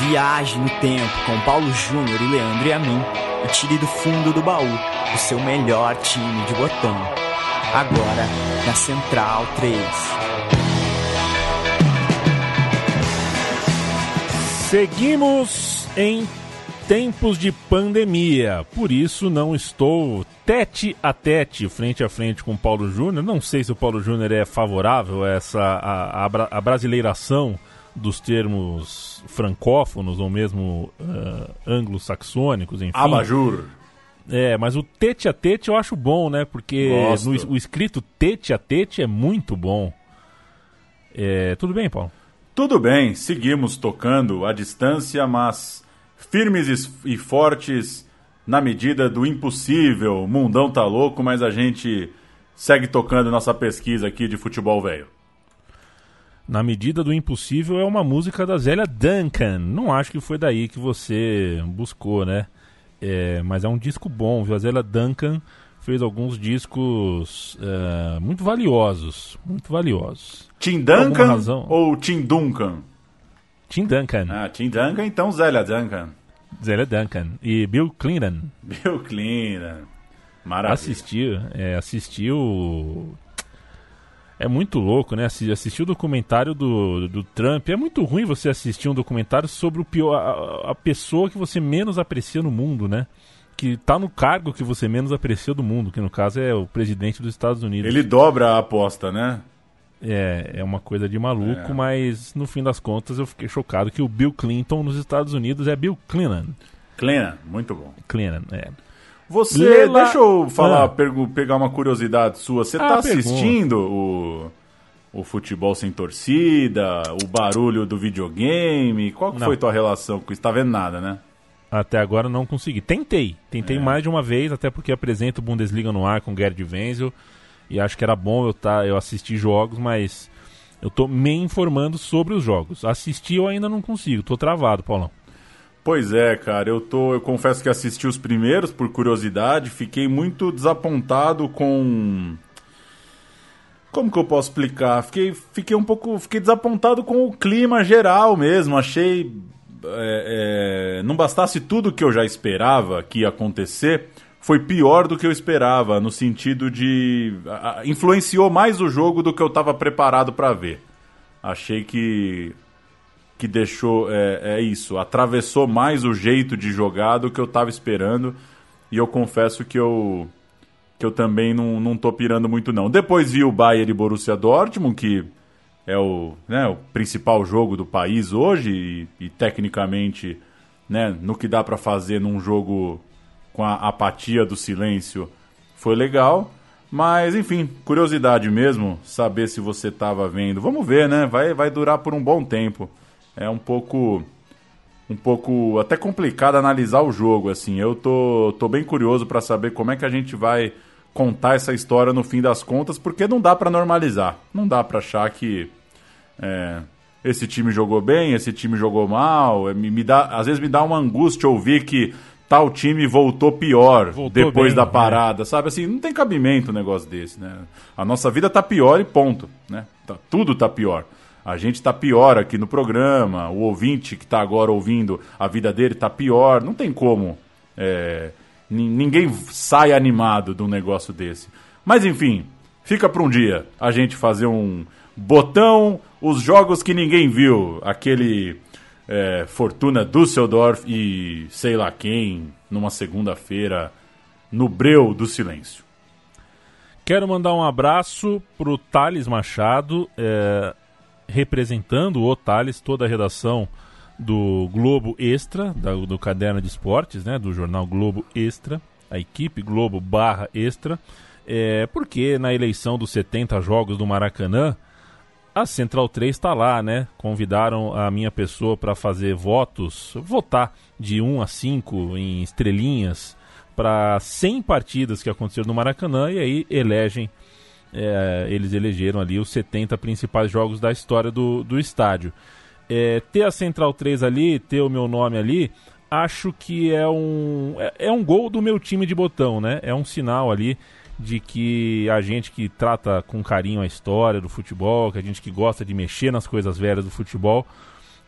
Viaje no tempo com Paulo Júnior e Leandro e a mim e tire do fundo do baú o seu melhor time de botão. Agora na Central 3. Seguimos em tempos de pandemia, por isso não estou tete a tete, frente a frente com Paulo Júnior. Não sei se o Paulo Júnior é favorável a essa a, a, a brasileiração dos termos francófonos ou mesmo uh, anglo-saxônicos, enfim. Abajur. É, mas o tete a tete eu acho bom, né? Porque no, o escrito tete a tete é muito bom. É, tudo bem, Paulo? Tudo bem, seguimos tocando à distância, mas firmes e fortes na medida do impossível. O mundão tá louco, mas a gente segue tocando nossa pesquisa aqui de futebol velho. Na medida do impossível é uma música da Zélia Duncan. Não acho que foi daí que você buscou, né? É, mas é um disco bom, viu? A Zélia Duncan fez alguns discos é, muito valiosos, muito valiosos. Tim Duncan ou Tim Duncan? Tim Duncan. Ah, Tim Duncan, então Zélia Duncan. Zélia Duncan. E Bill Clinton. Bill Clinton. Maravilha. Assistiu, é, assistiu é muito louco, né? Assistir o documentário do, do Trump. É muito ruim você assistir um documentário sobre o pior, a, a pessoa que você menos aprecia no mundo, né? Que tá no cargo que você menos aprecia do mundo, que no caso é o presidente dos Estados Unidos. Ele dobra a aposta, né? É, é uma coisa de maluco, é. mas no fim das contas eu fiquei chocado que o Bill Clinton nos Estados Unidos é Bill Clinton. Clinton, muito bom. Clinton, é. Você, Lela... deixa eu falar, ah. pegar uma curiosidade sua. Você está ah, assistindo o, o futebol sem torcida, o barulho do videogame? Qual que foi tua relação com isso? Tá vendo nada, né? Até agora não consegui. Tentei. Tentei é. mais de uma vez, até porque apresento o Bundesliga no ar com o Gerd Wenzel. E acho que era bom eu, tá, eu assistir jogos, mas eu tô me informando sobre os jogos. Assistir eu ainda não consigo, tô travado, Paulão. Pois é, cara, eu tô, eu confesso que assisti os primeiros por curiosidade, fiquei muito desapontado com como que eu posso explicar? Fiquei, fiquei um pouco, fiquei desapontado com o clima geral mesmo. Achei é, é, não bastasse tudo que eu já esperava que ia acontecer, foi pior do que eu esperava no sentido de a, influenciou mais o jogo do que eu estava preparado para ver. Achei que que deixou é, é, isso, atravessou mais o jeito de jogar do que eu estava esperando. E eu confesso que eu que eu também não, não tô pirando muito não. Depois vi o Bayern e Borussia Dortmund, que é o, né, o principal jogo do país hoje e, e tecnicamente, né, no que dá para fazer num jogo com a apatia do silêncio, foi legal. Mas, enfim, curiosidade mesmo, saber se você estava vendo. Vamos ver, né? Vai, vai durar por um bom tempo é um pouco um pouco até complicado analisar o jogo assim. Eu tô, tô bem curioso para saber como é que a gente vai contar essa história no fim das contas, porque não dá para normalizar. Não dá para achar que é, esse time jogou bem, esse time jogou mal. É, me, me, dá, às vezes me dá uma angústia ouvir que tal time voltou pior voltou depois bem, da parada, sabe? Assim, não tem cabimento um negócio desse, né? A nossa vida tá pior e ponto, né? Tá, tudo tá pior a gente está pior aqui no programa, o ouvinte que está agora ouvindo, a vida dele está pior. Não tem como. É, ninguém sai animado de um negócio desse. Mas enfim, fica para um dia a gente fazer um botão, os jogos que ninguém viu, aquele é, Fortuna Düsseldorf e sei lá quem, numa segunda-feira, no Breu do Silêncio. Quero mandar um abraço pro Thales Machado. É, representando o Thales, toda a redação do Globo Extra, da, do caderno de esportes, né, do jornal Globo Extra, a equipe Globo barra Extra, é, porque na eleição dos 70 jogos do Maracanã, a Central 3 está lá, né? Convidaram a minha pessoa para fazer votos, votar de 1 a 5 em estrelinhas para 100 partidas que aconteceram no Maracanã e aí elegem é, eles elegeram ali os 70 principais jogos da história do, do estádio. É, ter a Central 3 ali, ter o meu nome ali, acho que é um, é, é, um gol do meu time de botão, né? É um sinal ali de que a gente que trata com carinho a história do futebol, que a gente que gosta de mexer nas coisas velhas do futebol,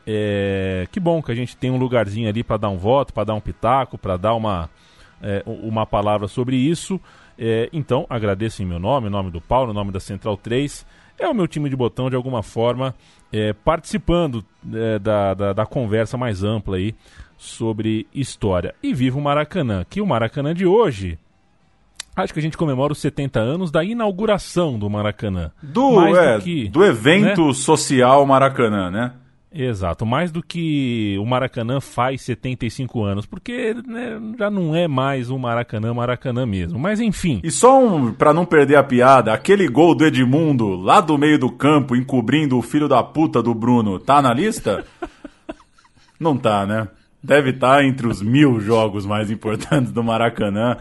É, que bom que a gente tem um lugarzinho ali para dar um voto, para dar um pitaco, para dar uma, é, uma palavra sobre isso. É, então, agradeço em meu nome, em nome do Paulo, em nome da Central 3. É o meu time de botão, de alguma forma, é, participando é, da, da, da, conversa mais ampla aí sobre história. E viva o Maracanã, que o Maracanã de hoje. Acho que a gente comemora os 70 anos da inauguração do Maracanã. Do, é, do, que, do evento né? social Maracanã, né? Exato, mais do que o Maracanã faz 75 anos, porque né, já não é mais o Maracanã Maracanã mesmo. Mas enfim. E só um, para não perder a piada, aquele gol do Edmundo lá do meio do campo, encobrindo o filho da puta do Bruno, tá na lista? não tá, né? Deve estar tá entre os mil jogos mais importantes do Maracanã.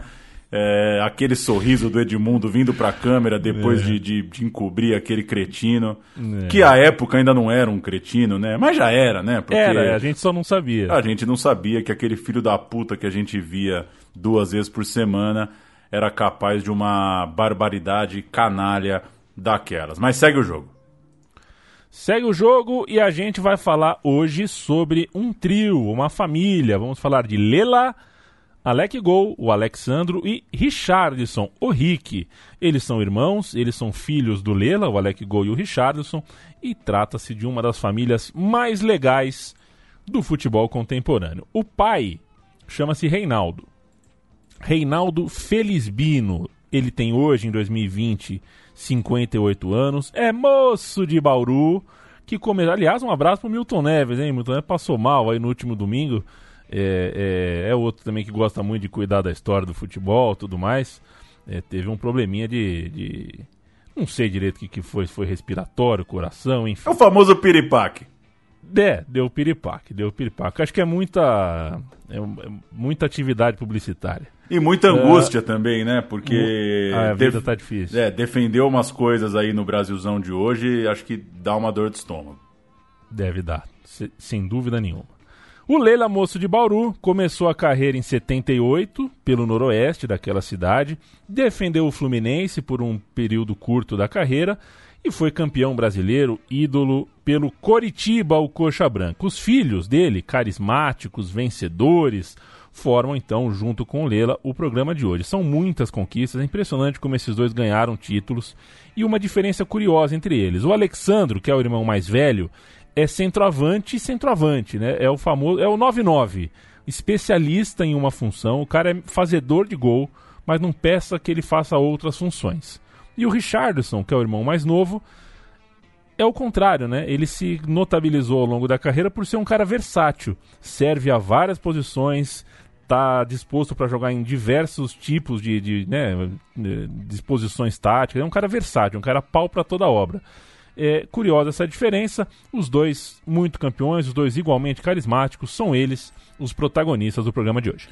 É, aquele sorriso do Edmundo vindo para a câmera depois é. de, de, de, encobrir aquele cretino, é. que à época ainda não era um cretino, né? Mas já era, né? Porque era, a gente só não sabia. A gente não sabia que aquele filho da puta que a gente via duas vezes por semana era capaz de uma barbaridade canalha daquelas. Mas segue o jogo. Segue o jogo e a gente vai falar hoje sobre um trio, uma família. Vamos falar de Lela Alec Gol, o Alexandro e Richardson, o Rick. Eles são irmãos, eles são filhos do Lela, o Alec Gol e o Richardson, e trata-se de uma das famílias mais legais do futebol contemporâneo. O pai chama-se Reinaldo. Reinaldo Felizbino. Ele tem hoje, em 2020, 58 anos. É moço de Bauru. Que come... Aliás, um abraço pro Milton Neves, hein? Milton Neves passou mal aí no último domingo é, é, é, outro também que gosta muito de cuidar da história do futebol tudo mais. É, teve um probleminha de, de, Não sei direito o que, que foi, se foi respiratório, coração, enfim. É o famoso piripaque. É, deu piripaque, deu piripaque. Acho que é muita, é, é muita atividade publicitária. E muita é. angústia também, né? Porque. A vida def... tá difícil. É, defendeu umas coisas aí no Brasilzão de hoje, acho que dá uma dor de estômago. Deve dar, sem dúvida nenhuma. O Leila Moço de Bauru começou a carreira em 78 pelo noroeste daquela cidade, defendeu o Fluminense por um período curto da carreira e foi campeão brasileiro, ídolo pelo Coritiba, o Coxa Branca. Os filhos dele, carismáticos, vencedores, formam então, junto com o o programa de hoje. São muitas conquistas, é impressionante como esses dois ganharam títulos e uma diferença curiosa entre eles. O Alexandro, que é o irmão mais velho, é centroavante e centroavante, né? É o famoso, é o 9-9, especialista em uma função, o cara é fazedor de gol, mas não peça que ele faça outras funções. E o Richardson, que é o irmão mais novo, é o contrário, né? Ele se notabilizou ao longo da carreira por ser um cara versátil, serve a várias posições, está disposto para jogar em diversos tipos de, de né, disposições táticas. É um cara versátil, um cara pau para toda obra. É curiosa essa diferença. Os dois muito campeões, os dois igualmente carismáticos, são eles os protagonistas do programa de hoje.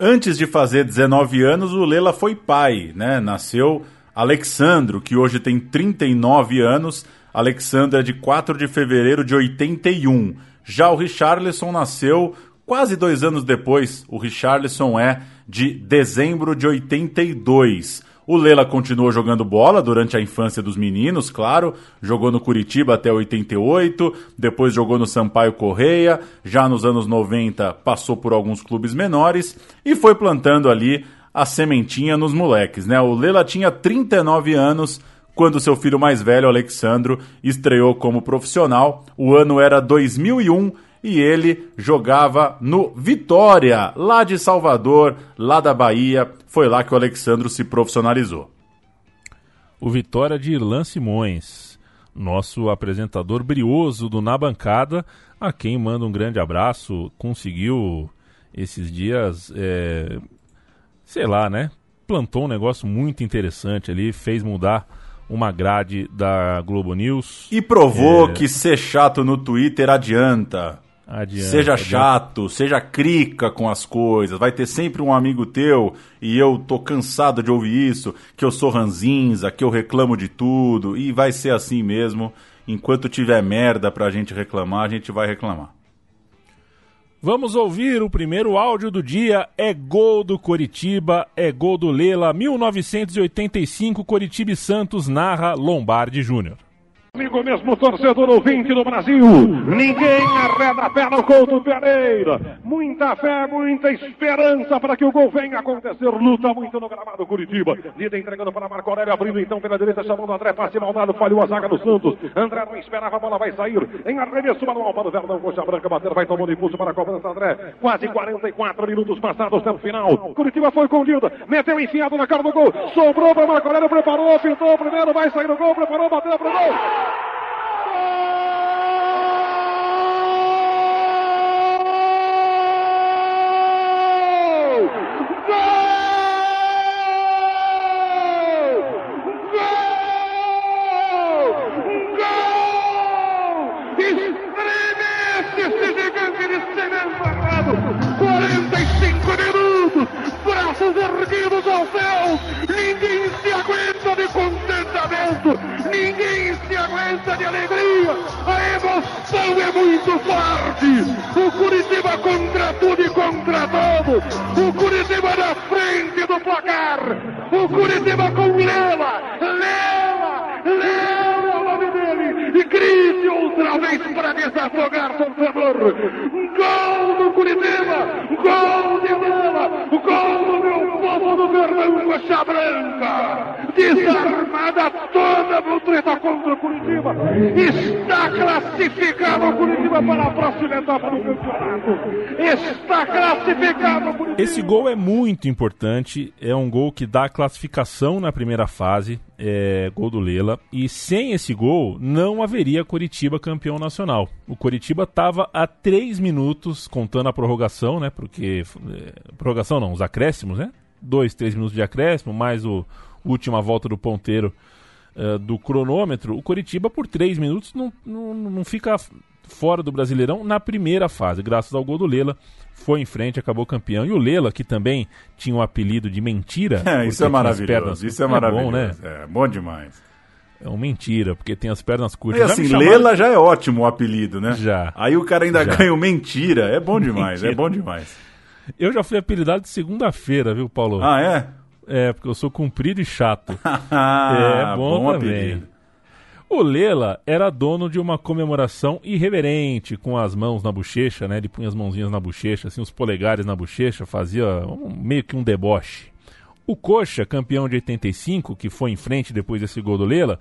Antes de fazer 19 anos, o Lela foi pai, né? Nasceu Alexandro, que hoje tem 39 anos. Alexandro é de 4 de fevereiro de 81. Já o Richarlison nasceu quase dois anos depois. O Richarlison é de dezembro de 82. O Lela continuou jogando bola durante a infância dos meninos, claro. Jogou no Curitiba até 88, depois jogou no Sampaio Correia. Já nos anos 90 passou por alguns clubes menores e foi plantando ali a sementinha nos moleques, né? O Lela tinha 39 anos quando seu filho mais velho, Alexandro, estreou como profissional. O ano era 2001 e ele jogava no Vitória, lá de Salvador, lá da Bahia. Foi lá que o Alexandro se profissionalizou. O Vitória de Irlan Simões, nosso apresentador brioso do Na Bancada, a quem manda um grande abraço, conseguiu esses dias, é, sei lá, né? Plantou um negócio muito interessante ali, fez mudar uma grade da Globo News. E provou é... que ser chato no Twitter adianta. Adianta, seja chato, seja crica com as coisas. Vai ter sempre um amigo teu, e eu tô cansado de ouvir isso, que eu sou ranzinza, que eu reclamo de tudo, e vai ser assim mesmo. Enquanto tiver merda pra gente reclamar, a gente vai reclamar. Vamos ouvir o primeiro áudio do dia. É gol do Coritiba, é gol do Lela. 1985, Coritiba e Santos narra Lombardi Júnior. Amigo mesmo torcedor ouvinte do Brasil, ninguém arreda a pé no Couto Pereira. Muita fé, muita esperança para que o gol venha acontecer. Luta muito no gramado Curitiba. Lida entregando para Marco Aurélio, abrindo então pela direita, chamando André, passe maldado, falhou a zaga do Santos. André não esperava, a bola vai sair. Em arremesso manual para o Verdão, coxa branca, bater, vai tomando impulso para a cobrança, André. Quase 44 minutos passados no final. Curitiba foi condida, meteu enfiado na cara do gol, sobrou para Marco Aurélio, preparou, pintou o primeiro, vai sair o gol, preparou, bateu para o gol. This emoção é muito forte, o Curitiba contra tudo e contra todo, o Curitiba na frente do placar, o Curitiba com Lela, Lela, Lela, o nome dele, e grite outra vez para desafogar torcedor, gol do Curitiba, gol de Lela, gol do meu povo do Verdão Coxa Branca, desarmada toda a treta contra o Curitiba, está classificado o Curitiba para a próxima etapa do campeonato, está classificado o Curitiba. Esse gol é muito importante, é um gol que dá classificação na primeira fase, é, gol do Lela, e sem esse gol não haveria Curitiba campeão nacional. O Curitiba estava a 3 minutos, contando a prorrogação, né? Porque. É, prorrogação não, os acréscimos, né? 2, 3 minutos de acréscimo, mais o última volta do ponteiro uh, do cronômetro. O Curitiba, por 3 minutos, não, não, não fica fora do Brasileirão na primeira fase, graças ao gol do Lela foi em frente, acabou campeão. E o Lela, que também tinha o um apelido de Mentira. É, isso é maravilhoso. Pernas... Isso é, é maravilhoso. Bom, né? É bom demais. É um mentira, porque tem as pernas curtas. E assim, chamaram... Lela já é ótimo o apelido, né? Já. Aí o cara ainda já. ganha o mentira. É bom demais, mentira. é bom demais. Eu já fui apelidado de segunda-feira, viu, Paulo? Ah, é? É, porque eu sou comprido e chato. é bom, bom também. Apelido. O Lela era dono de uma comemoração irreverente, com as mãos na bochecha, né? Ele punha as mãozinhas na bochecha, assim, os polegares na bochecha, fazia um, meio que um deboche. O Coxa, campeão de 85, que foi em frente depois desse gol do Lela,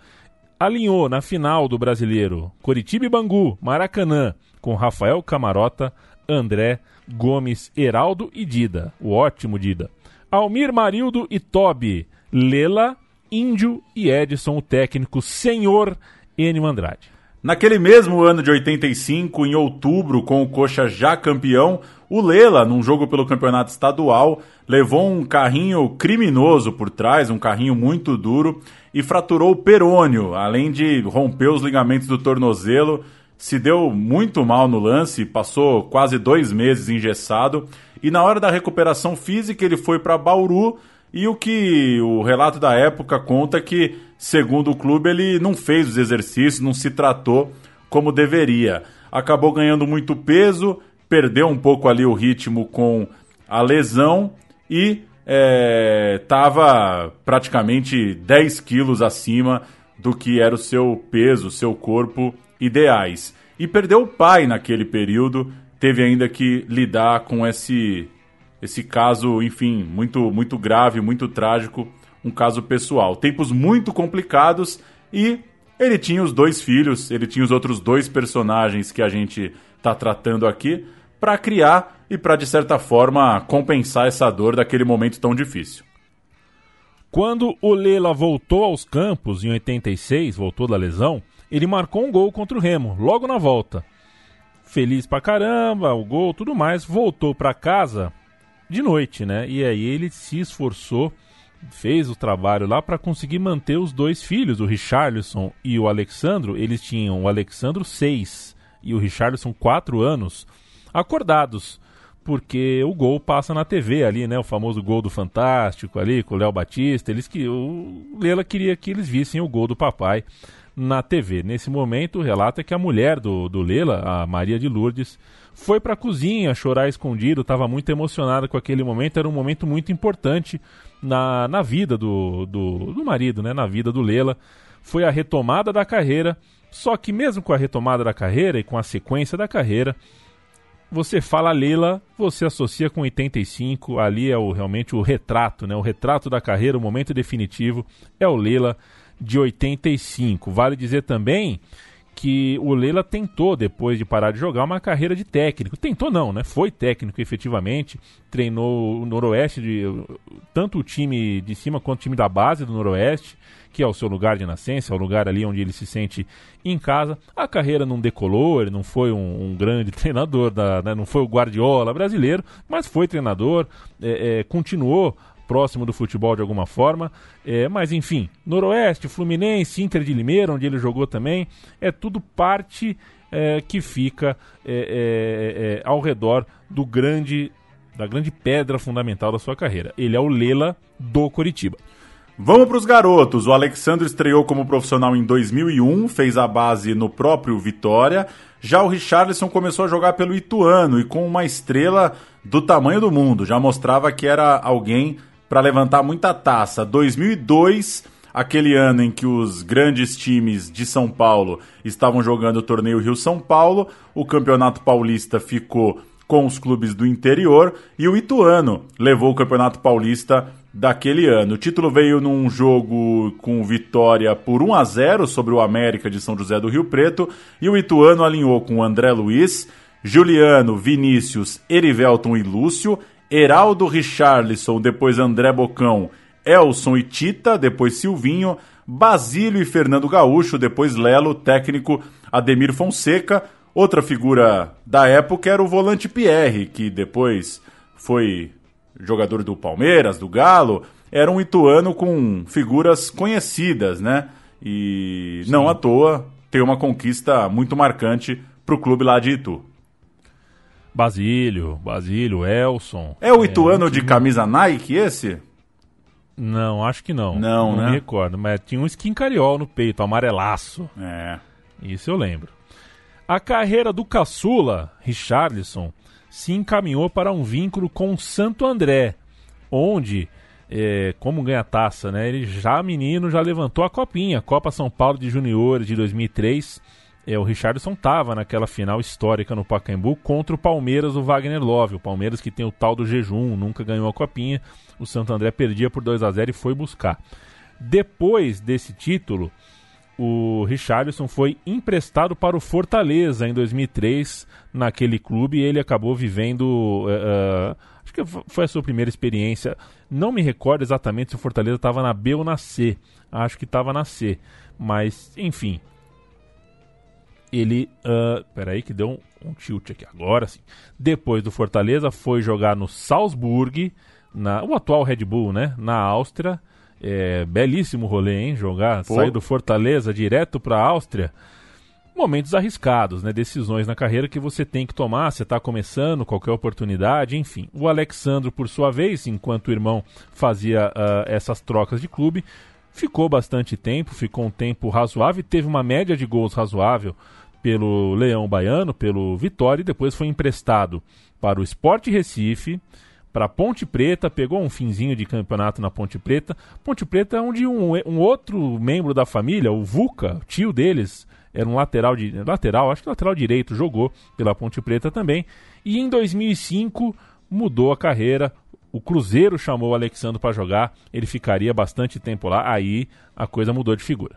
alinhou na final do Brasileiro Coritiba e Bangu, Maracanã, com Rafael Camarota, André, Gomes, Heraldo e Dida, o ótimo Dida. Almir Marildo e Tobi, Lela, Índio e Edson, o técnico senhor Enio Andrade. Naquele mesmo ano de 85, em outubro, com o Coxa já campeão, o Lela, num jogo pelo campeonato estadual, levou um carrinho criminoso por trás, um carrinho muito duro, e fraturou o perônio, além de romper os ligamentos do tornozelo. Se deu muito mal no lance, passou quase dois meses engessado, e na hora da recuperação física ele foi para Bauru e o que o relato da época conta é que, segundo o clube, ele não fez os exercícios, não se tratou como deveria. Acabou ganhando muito peso, perdeu um pouco ali o ritmo com a lesão e estava é, praticamente 10 quilos acima do que era o seu peso, seu corpo ideais. E perdeu o pai naquele período, teve ainda que lidar com esse esse caso, enfim, muito, muito grave, muito trágico, um caso pessoal. Tempos muito complicados e ele tinha os dois filhos, ele tinha os outros dois personagens que a gente está tratando aqui para criar e para de certa forma compensar essa dor daquele momento tão difícil. Quando o Lela voltou aos campos em 86, voltou da lesão, ele marcou um gol contra o Remo, logo na volta. Feliz pra caramba, o gol, tudo mais, voltou para casa de noite, né? E aí ele se esforçou, fez o trabalho lá para conseguir manter os dois filhos, o Richarlison e o Alexandro. Eles tinham o Alexandro seis e o Richarlison quatro anos, acordados, porque o gol passa na TV ali, né? O famoso gol do Fantástico ali com o Léo Batista. Eles que o Lela queria que eles vissem o gol do papai na TV. Nesse momento, o relato é que a mulher do, do Lela, a Maria de Lourdes, foi para a cozinha chorar escondido, estava muito emocionada com aquele momento, era um momento muito importante na, na vida do, do, do marido, né, na vida do Lela. Foi a retomada da carreira Só que mesmo com a retomada da carreira e com a sequência da carreira, você fala Leila, você associa com 85, ali é o, realmente o retrato, né? O retrato da carreira, o momento definitivo é o Leila de 85. Vale dizer também que o Leila tentou, depois de parar de jogar, uma carreira de técnico. Tentou não, né? Foi técnico efetivamente, treinou o Noroeste, de, tanto o time de cima quanto o time da base do Noroeste, que é o seu lugar de nascença, é o lugar ali onde ele se sente em casa. A carreira não decolou, ele não foi um, um grande treinador, da, né? não foi o Guardiola brasileiro, mas foi treinador, é, é, continuou próximo do futebol de alguma forma. É, mas enfim, Noroeste, Fluminense, Inter de Limeira, onde ele jogou também, é tudo parte é, que fica é, é, é ao redor do grande da grande pedra fundamental da sua carreira. Ele é o Lela do Coritiba. Vamos para os garotos. O Alexandre estreou como profissional em 2001, fez a base no próprio Vitória. Já o Richarlison começou a jogar pelo Ituano e com uma estrela do tamanho do mundo. Já mostrava que era alguém para levantar muita taça. 2002, aquele ano em que os grandes times de São Paulo estavam jogando o torneio Rio-São Paulo, o Campeonato Paulista ficou com os clubes do interior e o Ituano levou o Campeonato Paulista daquele ano. O título veio num jogo com vitória por 1 a 0 sobre o América de São José do Rio Preto e o Ituano alinhou com André Luiz, Juliano, Vinícius, Erivelton e Lúcio, Heraldo Richarlison, depois André Bocão, Elson e Tita, depois Silvinho, Basílio e Fernando Gaúcho, depois Lelo, técnico Ademir Fonseca. Outra figura da época era o volante Pierre, que depois foi jogador do Palmeiras, do Galo, era um ituano com figuras conhecidas, né? E Sim. não à toa tem uma conquista muito marcante para o clube lá de Itu. Basílio, Basílio, Elson. É o ituano é, de camisa Nike esse? Não, acho que não. Não, não né? me recordo, mas tinha um skin cariol no peito, amarelaço. É. Isso eu lembro. A carreira do caçula, Richarlison, se encaminhou para um vínculo com Santo André, onde, é, como ganha taça, né, ele já menino já levantou a copinha, Copa São Paulo de Juniores de 2003. É, o Richardson estava naquela final histórica no Pacaembu contra o Palmeiras do Wagner Love. O Palmeiras que tem o tal do jejum, nunca ganhou a copinha. O Santo André perdia por 2 a 0 e foi buscar. Depois desse título, o Richarlison foi emprestado para o Fortaleza em 2003 naquele clube e ele acabou vivendo. Uh, acho que foi a sua primeira experiência. Não me recordo exatamente se o Fortaleza estava na B ou na C. Acho que estava na C. Mas, enfim. Ele. Uh, peraí, que deu um, um tilt aqui. Agora sim. Depois do Fortaleza, foi jogar no Salzburg, na, o atual Red Bull, né? Na Áustria é, belíssimo rolê, hein? Jogar, Pô. sair do Fortaleza direto para a Áustria. Momentos arriscados, né? Decisões na carreira que você tem que tomar. Você está começando, qualquer oportunidade, enfim. O Alexandro, por sua vez, enquanto o irmão fazia uh, essas trocas de clube, ficou bastante tempo, ficou um tempo razoável, teve uma média de gols razoável pelo Leão Baiano, pelo Vitória, e depois foi emprestado para o Sport Recife para Ponte Preta, pegou um finzinho de campeonato na Ponte Preta. Ponte Preta é onde um, um outro membro da família, o Vuca, tio deles, era um lateral de lateral, acho que lateral direito, jogou pela Ponte Preta também. E em 2005 mudou a carreira. O Cruzeiro chamou o Alexandre para jogar, ele ficaria bastante tempo lá, aí a coisa mudou de figura.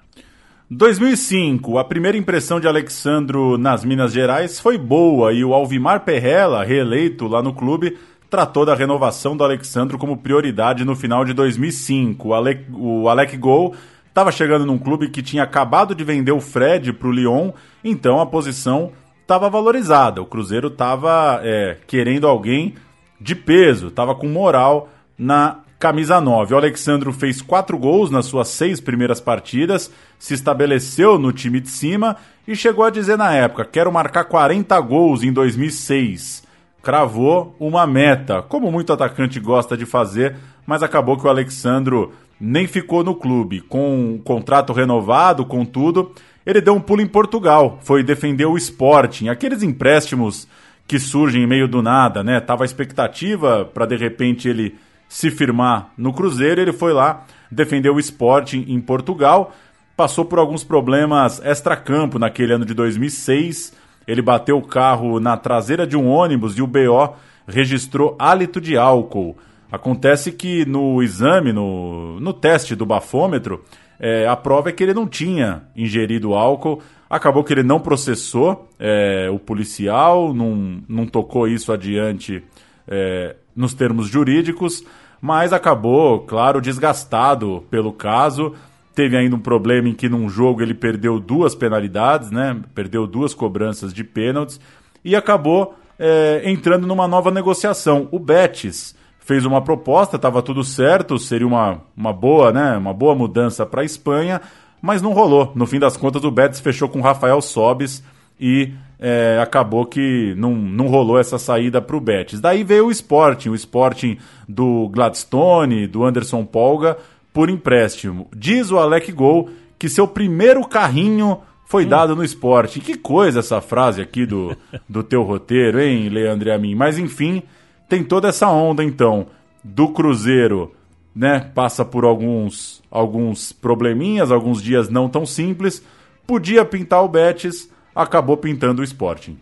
2005, a primeira impressão de Alexandro nas Minas Gerais foi boa e o Alvimar Perrella, reeleito lá no clube, tratou da renovação do Alexandro como prioridade no final de 2005. O Alec, o Alec Gol estava chegando num clube que tinha acabado de vender o Fred para o Lyon, então a posição estava valorizada. O Cruzeiro estava é, querendo alguém de peso, estava com moral na camisa 9. O Alexandro fez quatro gols nas suas seis primeiras partidas, se estabeleceu no time de cima e chegou a dizer na época: quero marcar 40 gols em 2006 cravou uma meta, como muito atacante gosta de fazer, mas acabou que o Alexandro nem ficou no clube. Com o contrato renovado, com tudo, ele deu um pulo em Portugal, foi defender o Sporting, aqueles empréstimos que surgem meio do nada, né? Tava a expectativa para de repente ele se firmar no Cruzeiro, ele foi lá defender o Sporting em Portugal. passou por alguns problemas extra-campo naquele ano de 2006. Ele bateu o carro na traseira de um ônibus e o BO registrou hálito de álcool. Acontece que no exame, no, no teste do bafômetro, é, a prova é que ele não tinha ingerido álcool. Acabou que ele não processou é, o policial, não, não tocou isso adiante é, nos termos jurídicos, mas acabou, claro, desgastado pelo caso. Teve ainda um problema em que num jogo ele perdeu duas penalidades, né? Perdeu duas cobranças de pênaltis e acabou é, entrando numa nova negociação. O Betis fez uma proposta, estava tudo certo, seria uma, uma boa, né? Uma boa mudança para a Espanha, mas não rolou. No fim das contas, o Betis fechou com Rafael Sobis e é, acabou que não, não rolou essa saída para o Betis. Daí veio o Sporting, o Sporting do Gladstone, do Anderson Polga, por empréstimo. Diz o Alec Gol que seu primeiro carrinho foi hum. dado no esporte. Que coisa essa frase aqui do, do teu roteiro, hein, Leandro e a mim. Mas enfim, tem toda essa onda então do Cruzeiro, né? Passa por alguns alguns probleminhas, alguns dias não tão simples. Podia pintar o Betis, acabou pintando o Sporting.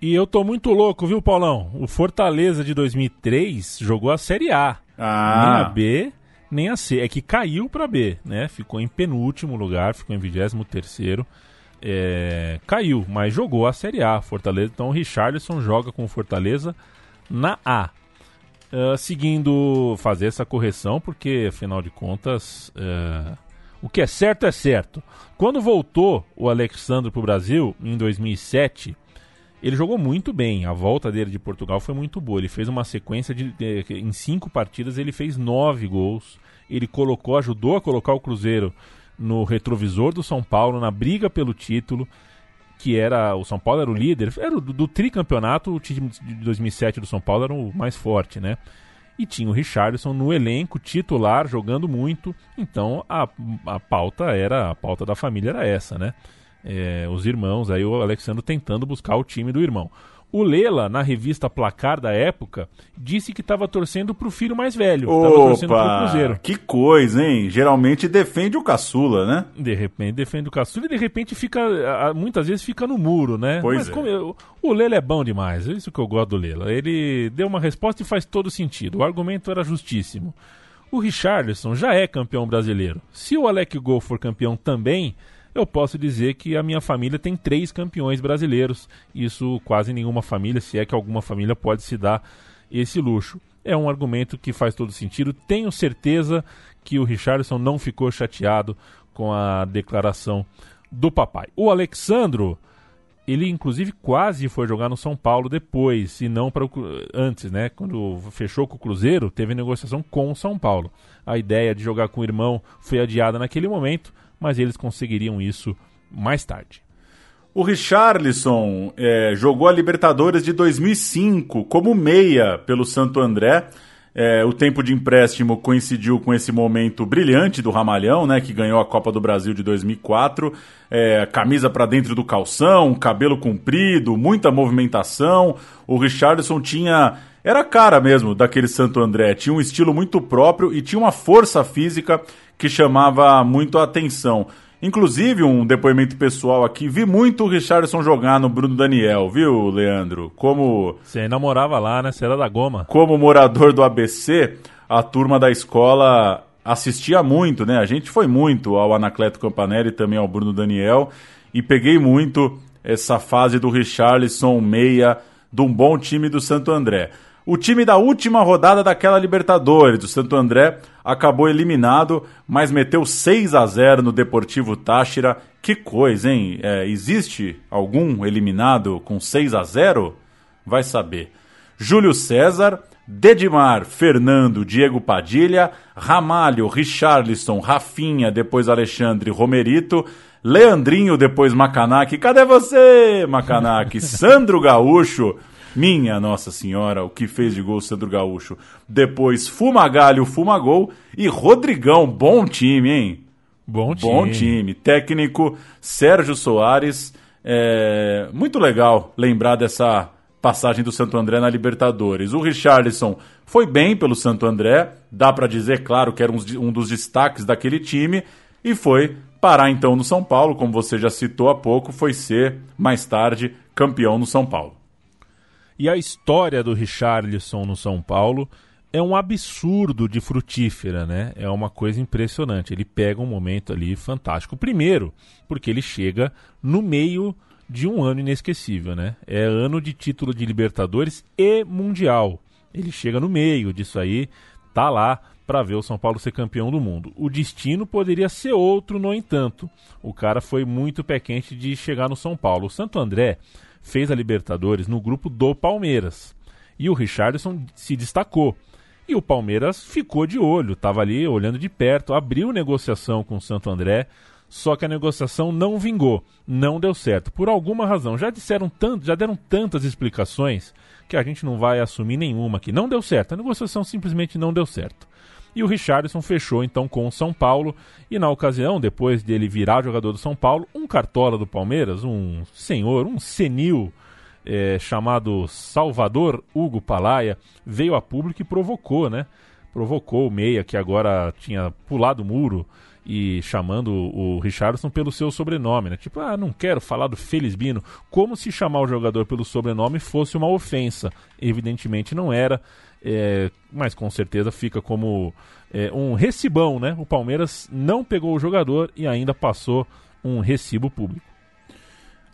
E eu tô muito louco, viu, Paulão? O Fortaleza de 2003 jogou a Série A. Ah. Nem a B, nem a C. É que caiu para B, né? Ficou em penúltimo lugar, ficou em 23 terceiro. É, caiu, mas jogou a Série A, Fortaleza. Então o Richarlison joga com o Fortaleza na A. Uh, seguindo fazer essa correção, porque afinal de contas, uh, o que é certo é certo. Quando voltou o Alexandre para o Brasil, em 2007, ele jogou muito bem. A volta dele de Portugal foi muito boa. Ele fez uma sequência de, de, em cinco partidas, ele fez nove gols. Ele colocou, ajudou a colocar o Cruzeiro no retrovisor do São Paulo na briga pelo título, que era o São Paulo era o líder, era do, do tricampeonato, o time de 2007 do São Paulo era o mais forte, né? E tinha o Richardson no elenco titular, jogando muito. Então a, a pauta era, a pauta da família era essa, né? É, os irmãos, aí o Alexandre tentando buscar o time do irmão. O Lela, na revista Placar da época, disse que estava torcendo pro filho mais velho. Estava torcendo pro Cruzeiro. Que coisa, hein? Geralmente defende o caçula, né? De repente defende o caçula e de repente fica. Muitas vezes fica no muro, né? Pois Mas é. como eu, o Lela é bom demais. É isso que eu gosto do Lela. Ele deu uma resposta e faz todo sentido. O argumento era justíssimo. O Richardson já é campeão brasileiro. Se o Alec Gol for campeão também eu posso dizer que a minha família tem três campeões brasileiros. Isso quase nenhuma família, se é que alguma família pode se dar esse luxo. É um argumento que faz todo sentido. Tenho certeza que o Richardson não ficou chateado com a declaração do papai. O Alexandro, ele inclusive quase foi jogar no São Paulo depois, e não para o antes, né? Quando fechou com o Cruzeiro, teve negociação com o São Paulo. A ideia de jogar com o irmão foi adiada naquele momento mas eles conseguiriam isso mais tarde. O Richarlison é, jogou a Libertadores de 2005 como meia pelo Santo André. É, o tempo de empréstimo coincidiu com esse momento brilhante do Ramalhão, né, que ganhou a Copa do Brasil de 2004. É, camisa para dentro do calção, cabelo comprido, muita movimentação. O Richardson tinha era cara mesmo daquele Santo André, tinha um estilo muito próprio e tinha uma força física que chamava muito a atenção. Inclusive, um depoimento pessoal aqui, vi muito o Richardson jogar no Bruno Daniel, viu, Leandro? Como. Você namorava lá, né? Você era da goma. Como morador do ABC, a turma da escola assistia muito, né? A gente foi muito ao Anacleto Campanelli e também ao Bruno Daniel e peguei muito essa fase do Richarlison meia de um bom time do Santo André. O time da última rodada daquela Libertadores, do Santo André, acabou eliminado, mas meteu 6 a 0 no Deportivo Táchira. Que coisa, hein? É, existe algum eliminado com 6 a 0? Vai saber. Júlio César, Dedimar, Fernando, Diego Padilha, Ramalho, Richarlison, Rafinha, depois Alexandre Romerito, Leandrinho, depois Macanac. Cadê você, Macanac? Sandro Gaúcho. Minha Nossa Senhora, o que fez de gol Sandro Gaúcho. Depois Fumagalho, Fumagol e Rodrigão, bom time, hein? Bom time. Bom time. Técnico Sérgio Soares. É... Muito legal lembrar dessa passagem do Santo André na Libertadores. O Richarlison foi bem pelo Santo André, dá para dizer, claro, que era um dos destaques daquele time. e foi parar então no São Paulo, como você já citou há pouco, foi ser mais tarde campeão no São Paulo. E a história do Richarlison no São Paulo é um absurdo de frutífera, né? É uma coisa impressionante. Ele pega um momento ali fantástico. Primeiro, porque ele chega no meio de um ano inesquecível, né? É ano de título de Libertadores e Mundial. Ele chega no meio disso aí, tá lá para ver o São Paulo ser campeão do mundo. O destino poderia ser outro, no entanto. O cara foi muito pé quente de chegar no São Paulo. O Santo André fez a Libertadores no grupo do Palmeiras. E o Richardson se destacou. E o Palmeiras ficou de olho, estava ali olhando de perto, abriu negociação com o Santo André, só que a negociação não vingou, não deu certo. Por alguma razão, já disseram tanto, já deram tantas explicações que a gente não vai assumir nenhuma aqui. Não deu certo, a negociação simplesmente não deu certo. E o Richardson fechou então com o São Paulo. E na ocasião, depois dele virar jogador do São Paulo, um cartola do Palmeiras, um senhor, um senil é, chamado Salvador Hugo Palaia, veio a público e provocou, né? Provocou o Meia, que agora tinha pulado o muro e chamando o Richardson pelo seu sobrenome, né? Tipo, ah, não quero falar do Felizbino. Como se chamar o jogador pelo sobrenome fosse uma ofensa. Evidentemente não era, é, mas com certeza fica como é, um recibão, né? O Palmeiras não pegou o jogador e ainda passou um recibo público.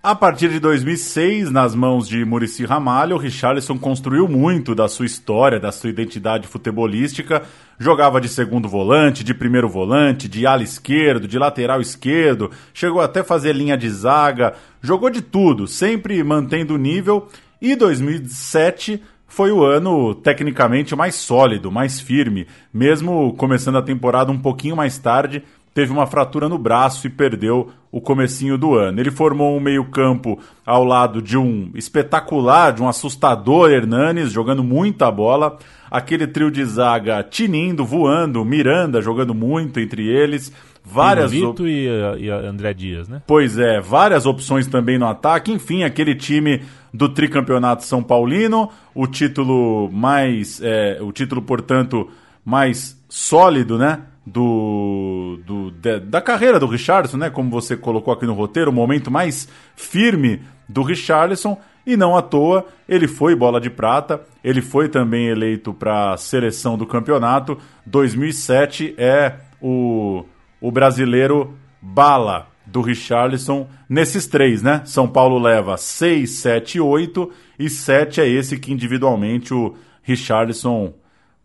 A partir de 2006, nas mãos de Murici Ramalho, o Richarlison construiu muito da sua história, da sua identidade futebolística. Jogava de segundo volante, de primeiro volante, de ala esquerdo, de lateral esquerdo, chegou até fazer linha de zaga, jogou de tudo, sempre mantendo o nível. E 2007 foi o ano tecnicamente mais sólido, mais firme, mesmo começando a temporada um pouquinho mais tarde, teve uma fratura no braço e perdeu o comecinho do ano. Ele formou um meio-campo ao lado de um espetacular, de um assustador Hernanes, jogando muita bola. Aquele trio de zaga tinindo, voando, Miranda jogando muito entre eles. Várias Lito e, e André Dias, né? Pois é, várias opções também no ataque. Enfim, aquele time do tricampeonato São Paulino, o título mais, é, o título portanto mais sólido, né? do, do de, da carreira do Richardson, né? Como você colocou aqui no roteiro, o momento mais firme do Richardson. E não à toa, ele foi bola de prata, ele foi também eleito para a seleção do campeonato. 2007 é o, o brasileiro bala do Richarlison nesses três, né? São Paulo leva 6, 7 8 e 7 é esse que individualmente o Richarlison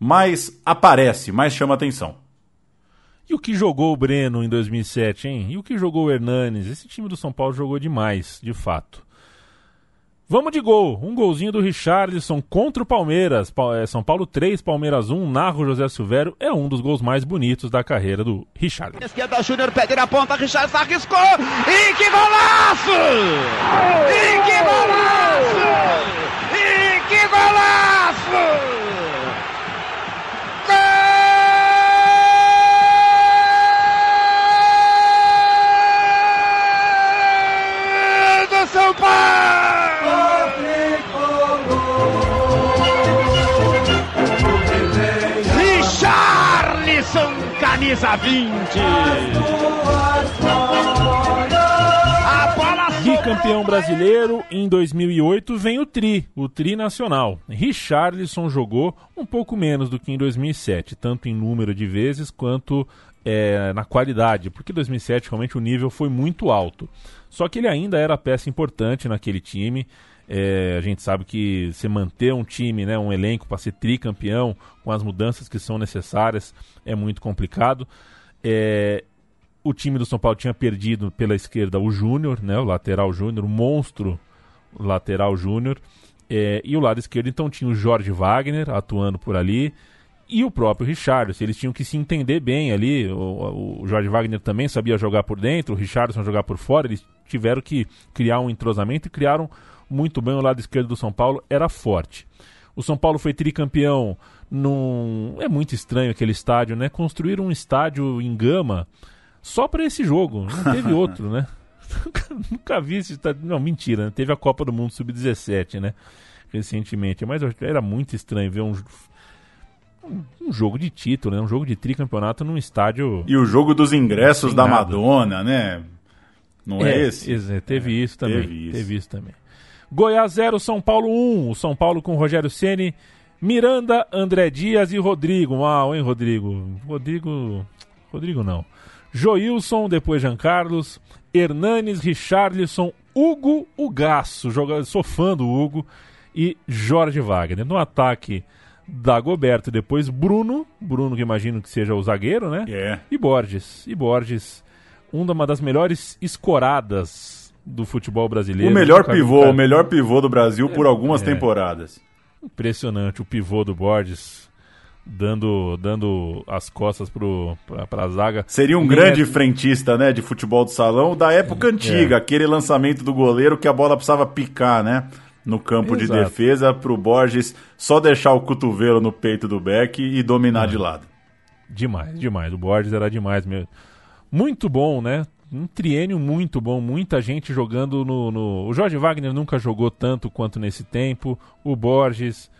mais aparece, mais chama atenção. E o que jogou o Breno em 2007, hein? E o que jogou o Hernanes? Esse time do São Paulo jogou demais, de fato. Vamos de gol. Um golzinho do Richardson contra o Palmeiras. É, São Paulo 3, Palmeiras 1. Narro José Silvério. É um dos gols mais bonitos da carreira do Richardson. Esquerda, Júnior pede na ponta. Richardson arriscou. E que golaço! E que golaço! E que golaço! São Paulo! Camisa 20. Bicampeão brasileiro, em 2008 vem o Tri, o Tri Nacional. Richarlison jogou um pouco menos do que em 2007, tanto em número de vezes quanto é, na qualidade, porque 2007 realmente o nível foi muito alto. Só que ele ainda era peça importante naquele time. É, a gente sabe que você manter um time, né, um elenco para ser tricampeão, com as mudanças que são necessárias, é muito complicado. É, o time do São Paulo tinha perdido pela esquerda o Júnior, né, o lateral Júnior, o monstro lateral Júnior. É, e o lado esquerdo, então, tinha o Jorge Wagner atuando por ali e o próprio Richardson. Eles tinham que se entender bem ali. O, o Jorge Wagner também sabia jogar por dentro, o Richardson jogar por fora. Eles tiveram que criar um entrosamento e criaram muito bem o lado esquerdo do São Paulo, era forte. O São Paulo foi tricampeão num. É muito estranho aquele estádio, né? Construir um estádio em gama só para esse jogo. Não teve outro, né? Nunca vi esse estádio. Não, mentira, né? Teve a Copa do Mundo Sub-17, né? Recentemente. Mas era muito estranho ver um um jogo de título, né? um jogo de tricampeonato num estádio. E o jogo dos ingressos da nada. Madonna, né? Não é, é esse? É, teve é, isso também. Teve isso. teve isso também. Goiás 0, São Paulo 1. O São Paulo com Rogério Ceni, Miranda, André Dias e Rodrigo. Mal, hein, Rodrigo? Rodrigo. Rodrigo não. Joilson, depois Jean Carlos, Hernanes, Richarlison, Hugo Ugaço, jogando, sou fã do Hugo, e Jorge Wagner. No ataque, Dagoberto, depois Bruno, Bruno que imagino que seja o zagueiro, né? Yeah. E Borges. E Borges, uma das melhores escoradas do futebol brasileiro. O melhor pivô, o melhor pivô do Brasil por algumas é. temporadas. Impressionante o pivô do Borges dando, dando as costas para a zaga. Seria um grande é... frentista né, de futebol de salão da época é. antiga, aquele lançamento do goleiro que a bola precisava picar né, no campo Exato. de defesa para o Borges só deixar o cotovelo no peito do Beck e dominar de lado. Demais, demais. O Borges era demais mesmo. Muito bom, né? Um triênio muito bom, muita gente jogando no, no... O Jorge Wagner nunca jogou tanto quanto nesse tempo. O Borges,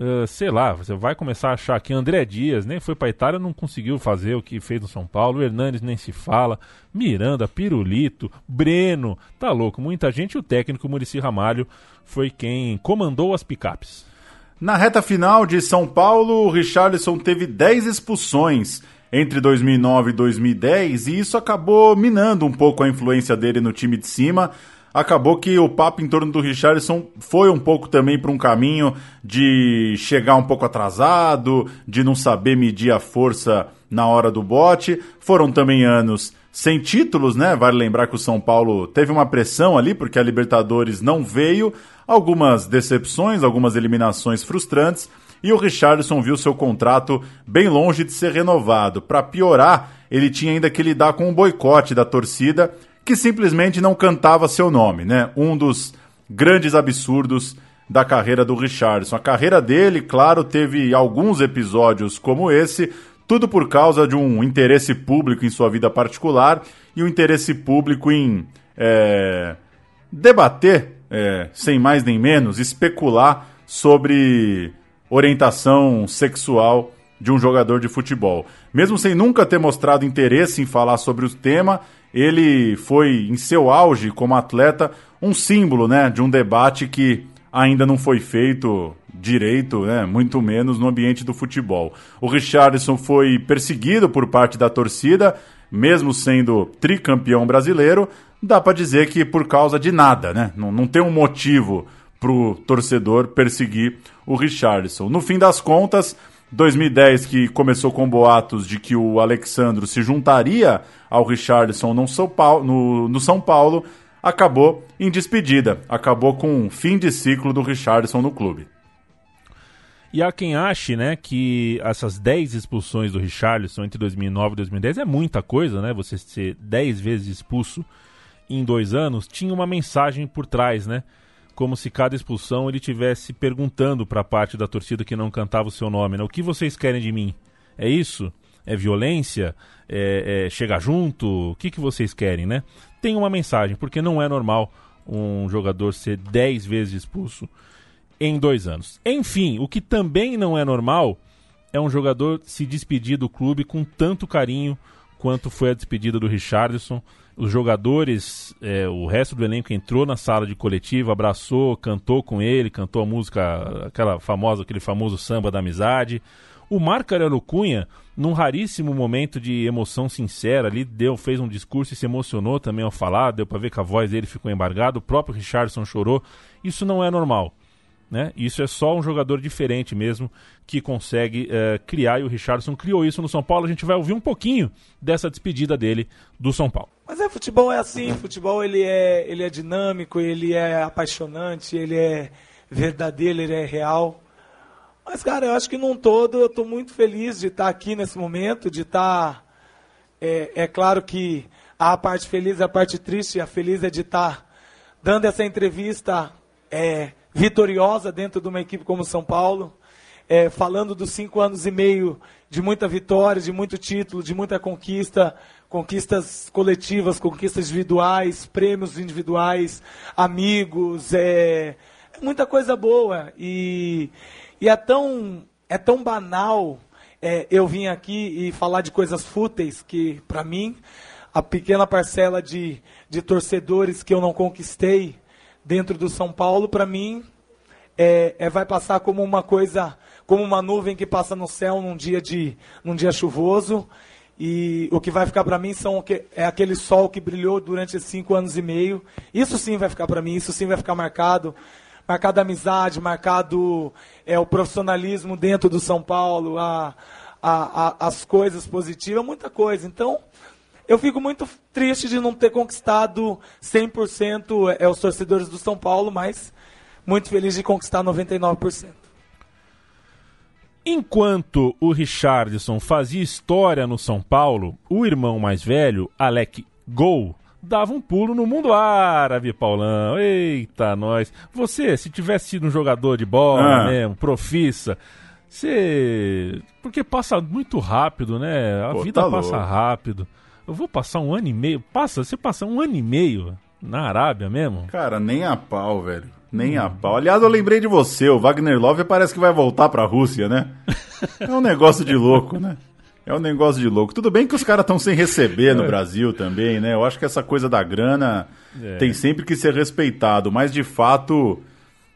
Uh, sei lá, você vai começar a achar que André Dias nem foi para Itália, não conseguiu fazer o que fez no São Paulo, o Hernanes nem se fala, Miranda, Pirulito, Breno, tá louco, muita gente. O técnico Murici Ramalho foi quem comandou as picapes. Na reta final de São Paulo, o Richarlison teve 10 expulsões entre 2009 e 2010 e isso acabou minando um pouco a influência dele no time de cima acabou que o papo em torno do Richardson foi um pouco também para um caminho de chegar um pouco atrasado, de não saber medir a força na hora do bote. Foram também anos sem títulos, né? Vale lembrar que o São Paulo teve uma pressão ali porque a Libertadores não veio, algumas decepções, algumas eliminações frustrantes. E o Richardson viu seu contrato bem longe de ser renovado. Para piorar, ele tinha ainda que lidar com o boicote da torcida que simplesmente não cantava seu nome, né? Um dos grandes absurdos da carreira do Richardson. A carreira dele, claro, teve alguns episódios como esse, tudo por causa de um interesse público em sua vida particular e um interesse público em é, debater, é, sem mais nem menos, especular sobre orientação sexual de um jogador de futebol. Mesmo sem nunca ter mostrado interesse em falar sobre o tema, ele foi, em seu auge como atleta, um símbolo né, de um debate que ainda não foi feito direito, né, muito menos no ambiente do futebol. O Richardson foi perseguido por parte da torcida, mesmo sendo tricampeão brasileiro, dá para dizer que por causa de nada, né? Não, não tem um motivo para o torcedor perseguir o Richardson. No fim das contas, 2010 que começou com boatos de que o Alexandro se juntaria ao Richardson no São Paulo, no, no São Paulo acabou em despedida, acabou com um fim de ciclo do Richardson no clube. E há quem ache, né, que essas 10 expulsões do Richarlison entre 2009 e 2010 é muita coisa, né? Você ser 10 vezes expulso em dois anos, tinha uma mensagem por trás, né? Como se cada expulsão ele tivesse perguntando para a parte da torcida que não cantava o seu nome, né? O que vocês querem de mim? É isso? É violência? É, é chegar junto? O que, que vocês querem, né? Tem uma mensagem, porque não é normal um jogador ser 10 vezes expulso em dois anos. Enfim, o que também não é normal é um jogador se despedir do clube com tanto carinho quanto foi a despedida do Richardson os jogadores, é, o resto do elenco entrou na sala de coletiva, abraçou, cantou com ele, cantou a música, aquela famosa, aquele famoso samba da amizade. O Marco Aurélio Cunha, num raríssimo momento de emoção sincera, ali deu, fez um discurso e se emocionou também ao falar, deu para ver que a voz dele ficou embargada, o próprio Richardson chorou. Isso não é normal. Né? Isso é só um jogador diferente mesmo que consegue é, criar e o Richardson criou isso no São Paulo. A gente vai ouvir um pouquinho dessa despedida dele do São Paulo. Mas é futebol é assim, futebol ele é ele é dinâmico, ele é apaixonante, ele é verdadeiro, ele é real. Mas cara, eu acho que num todo eu estou muito feliz de estar aqui nesse momento, de estar é, é claro que a parte feliz a parte triste. A feliz é de estar dando essa entrevista é, vitoriosa dentro de uma equipe como São Paulo, é, falando dos cinco anos e meio de muita vitória, de muito título, de muita conquista, conquistas coletivas, conquistas individuais, prêmios individuais, amigos, é, é muita coisa boa. E, e é tão é tão banal é, eu vim aqui e falar de coisas fúteis que, para mim, a pequena parcela de, de torcedores que eu não conquistei dentro do São Paulo, para mim, é, é, vai passar como uma coisa, como uma nuvem que passa no céu num dia, de, num dia chuvoso. E o que vai ficar para mim são, é aquele sol que brilhou durante cinco anos e meio. Isso sim vai ficar para mim, isso sim vai ficar marcado. Marcado a amizade, marcado é, o profissionalismo dentro do São Paulo, a, a, a, as coisas positivas, muita coisa. Então, eu fico muito triste de não ter conquistado 100% é, os torcedores do São Paulo, mas muito feliz de conquistar 99%. Enquanto o Richardson fazia história no São Paulo, o irmão mais velho, Alec Gol, dava um pulo no mundo árabe, Paulão. Eita, nós. Você, se tivesse sido um jogador de bola ah. mesmo, profissa, você. Porque passa muito rápido, né? A Pô, vida tá passa louco. rápido. Eu vou passar um ano e meio. Passa, você passa um ano e meio na Arábia mesmo? Cara, nem a pau, velho. Nem a pau. Aliás, eu lembrei de você, o Wagner Love parece que vai voltar pra Rússia, né? É um negócio de louco, né? É um negócio de louco. Tudo bem que os caras estão sem receber no é. Brasil também, né? Eu acho que essa coisa da grana é. tem sempre que ser respeitado, mas de fato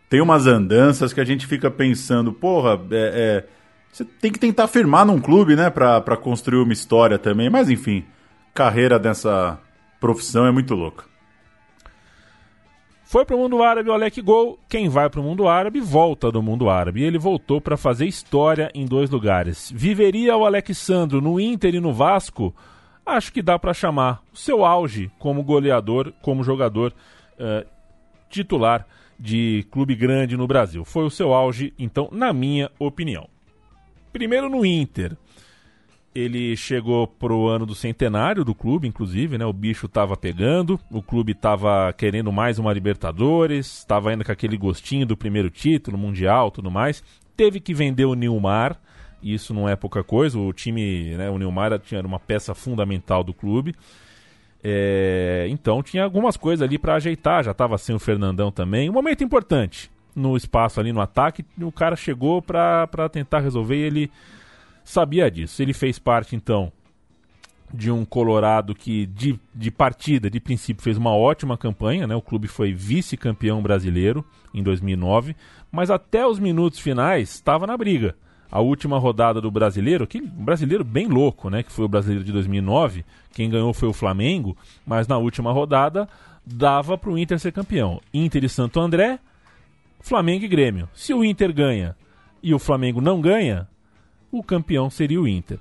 tem umas andanças que a gente fica pensando, porra, é, é, você tem que tentar firmar num clube, né, pra, pra construir uma história também. Mas enfim, carreira dessa profissão é muito louca. Foi para o mundo árabe o Alec Gol. Quem vai para o mundo árabe volta do mundo árabe. Ele voltou para fazer história em dois lugares. Viveria o Alexandro no Inter e no Vasco? Acho que dá para chamar o seu auge como goleador, como jogador uh, titular de clube grande no Brasil. Foi o seu auge, então, na minha opinião. Primeiro no Inter. Ele chegou pro ano do centenário do clube, inclusive, né? O bicho tava pegando, o clube tava querendo mais uma Libertadores, estava ainda com aquele gostinho do primeiro título, mundial, tudo mais. Teve que vender o Nilmar, isso não é pouca coisa. O time, né, o Nilmar tinha uma peça fundamental do clube. É, então tinha algumas coisas ali para ajeitar, já estava sem o Fernandão também. Um momento importante no espaço ali no ataque, o cara chegou para tentar resolver e ele sabia disso. Ele fez parte, então, de um Colorado que, de, de partida, de princípio, fez uma ótima campanha. Né? O clube foi vice-campeão brasileiro em 2009, mas até os minutos finais estava na briga. A última rodada do brasileiro, que brasileiro bem louco, né? Que foi o brasileiro de 2009. Quem ganhou foi o Flamengo, mas na última rodada dava para o Inter ser campeão. Inter e Santo André, Flamengo e Grêmio. Se o Inter ganha e o Flamengo não ganha, o campeão seria o Inter.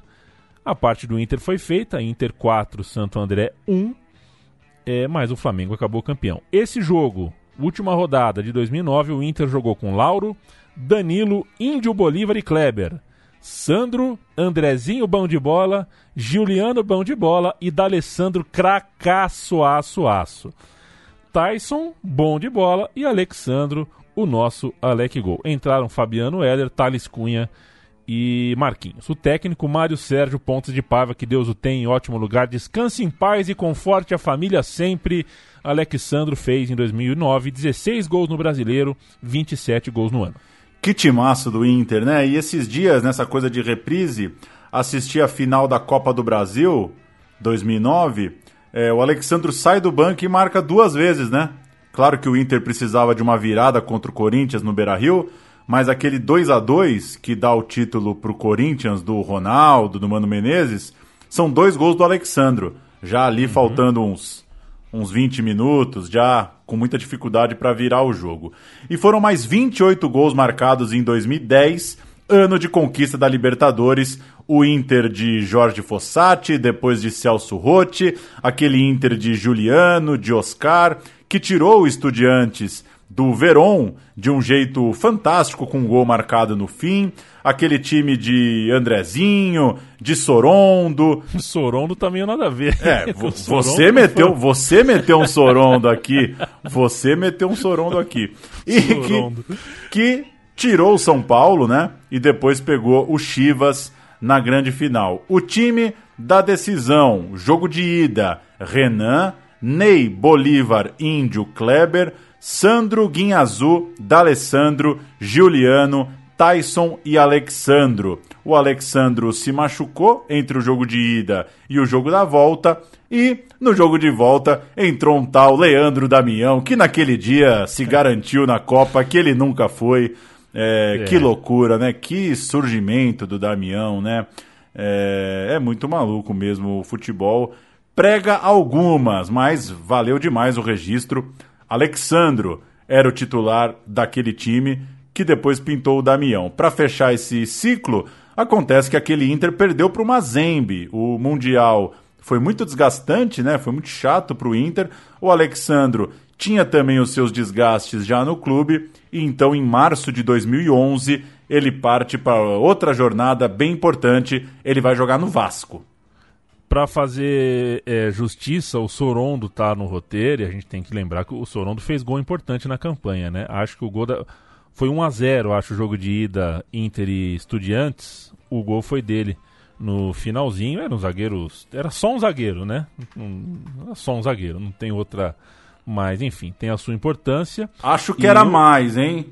A parte do Inter foi feita, Inter 4, Santo André 1, é, mas o Flamengo acabou campeão. Esse jogo, última rodada de 2009, o Inter jogou com Lauro, Danilo, Índio Bolívar e Kleber. Sandro, Andrezinho bom de bola, Juliano bom de bola e D'Alessandro cracaço aço aço. Tyson bom de bola e Alexandro, o nosso Alec Gol. Entraram Fabiano Heller, Thales Cunha e Marquinhos. O técnico Mário Sérgio Pontes de Paiva, que Deus o tem em ótimo lugar, descanse em paz e conforte a família sempre. Alexandro fez em 2009 16 gols no Brasileiro, 27 gols no ano. Que timaço do Inter, né? E esses dias, nessa coisa de reprise, assisti a final da Copa do Brasil 2009. É, o Alexandro sai do banco e marca duas vezes, né? Claro que o Inter precisava de uma virada contra o Corinthians no Beira-Rio, mas aquele 2 a 2 que dá o título para o Corinthians do Ronaldo, do Mano Menezes, são dois gols do Alexandro, já ali uhum. faltando uns uns 20 minutos, já com muita dificuldade para virar o jogo. E foram mais 28 gols marcados em 2010, ano de conquista da Libertadores, o Inter de Jorge Fossati, depois de Celso Rotti, aquele Inter de Juliano, de Oscar, que tirou o Estudiantes do Veron de um jeito fantástico, com um gol marcado no fim. Aquele time de Andrezinho, de Sorondo. Sorondo também tá nada a ver. É, você meteu, você meteu um Sorondo aqui. Você meteu um Sorondo aqui. E Sorondo. Que, que tirou o São Paulo, né? E depois pegou o Chivas na grande final. O time da decisão, jogo de ida, Renan, Ney, Bolívar, Índio, Kleber, Sandro Guinhazu, D'Alessandro, Giuliano, Tyson e Alexandro. o Alexandro se machucou entre o jogo de ida e o jogo da volta. E no jogo de volta entrou um tal Leandro Damião, que naquele dia se garantiu na Copa, que ele nunca foi. É, É. Que loucura, né? Que surgimento do Damião, né? É, é muito maluco mesmo o futebol. Prega algumas, mas valeu demais o registro. Alexandro era o titular daquele time que depois pintou o Damião. Para fechar esse ciclo, acontece que aquele Inter perdeu para o Mazembe. O Mundial foi muito desgastante, né? Foi muito chato para o Inter. O Alexandro tinha também os seus desgastes já no clube e então em março de 2011 ele parte para outra jornada bem importante. Ele vai jogar no Vasco. Pra fazer é, justiça, o Sorondo tá no roteiro e a gente tem que lembrar que o Sorondo fez gol importante na campanha, né? Acho que o gol da... foi 1 a 0 acho, o jogo de ida Inter e Estudiantes. O gol foi dele no finalzinho. Era um zagueiro. Era só um zagueiro, né? Não- Era só um zagueiro, não tem outra. Mas, enfim, tem a sua importância. Acho que E era eu- mais, hein?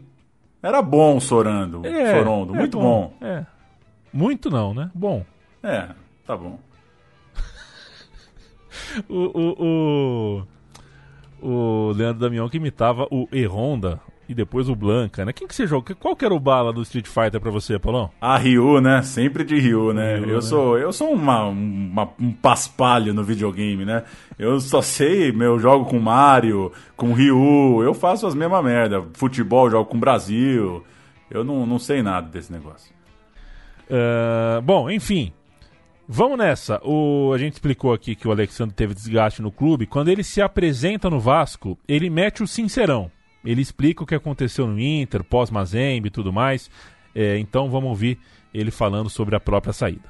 Era bom o Sorando, É, Sorondo, é muito bom. É. Muito não, né? Bom. É, tá bom. O, o, o, o Leandro Damião que imitava o E-Honda e depois o Blanca, né? Quem que você joga? Qual que era o bala do Street Fighter pra você, Paulão? A Ryu, né? Sempre de Ryu, né? Ryu, eu, né? Sou, eu sou uma, uma- um paspalho no videogame, né? Eu só sei, meu, jogo com Mario, com Ryu, eu faço as mesmas merda. Futebol, jogo com Brasil. Eu não, não sei nada desse negócio. Ah, bom, enfim. Vamos nessa. O, a gente explicou aqui que o Alexandre teve desgaste no clube. Quando ele se apresenta no Vasco, ele mete o sincerão. Ele explica o que aconteceu no Inter, pós-Mazembe e tudo mais. É, então vamos ouvir ele falando sobre a própria saída.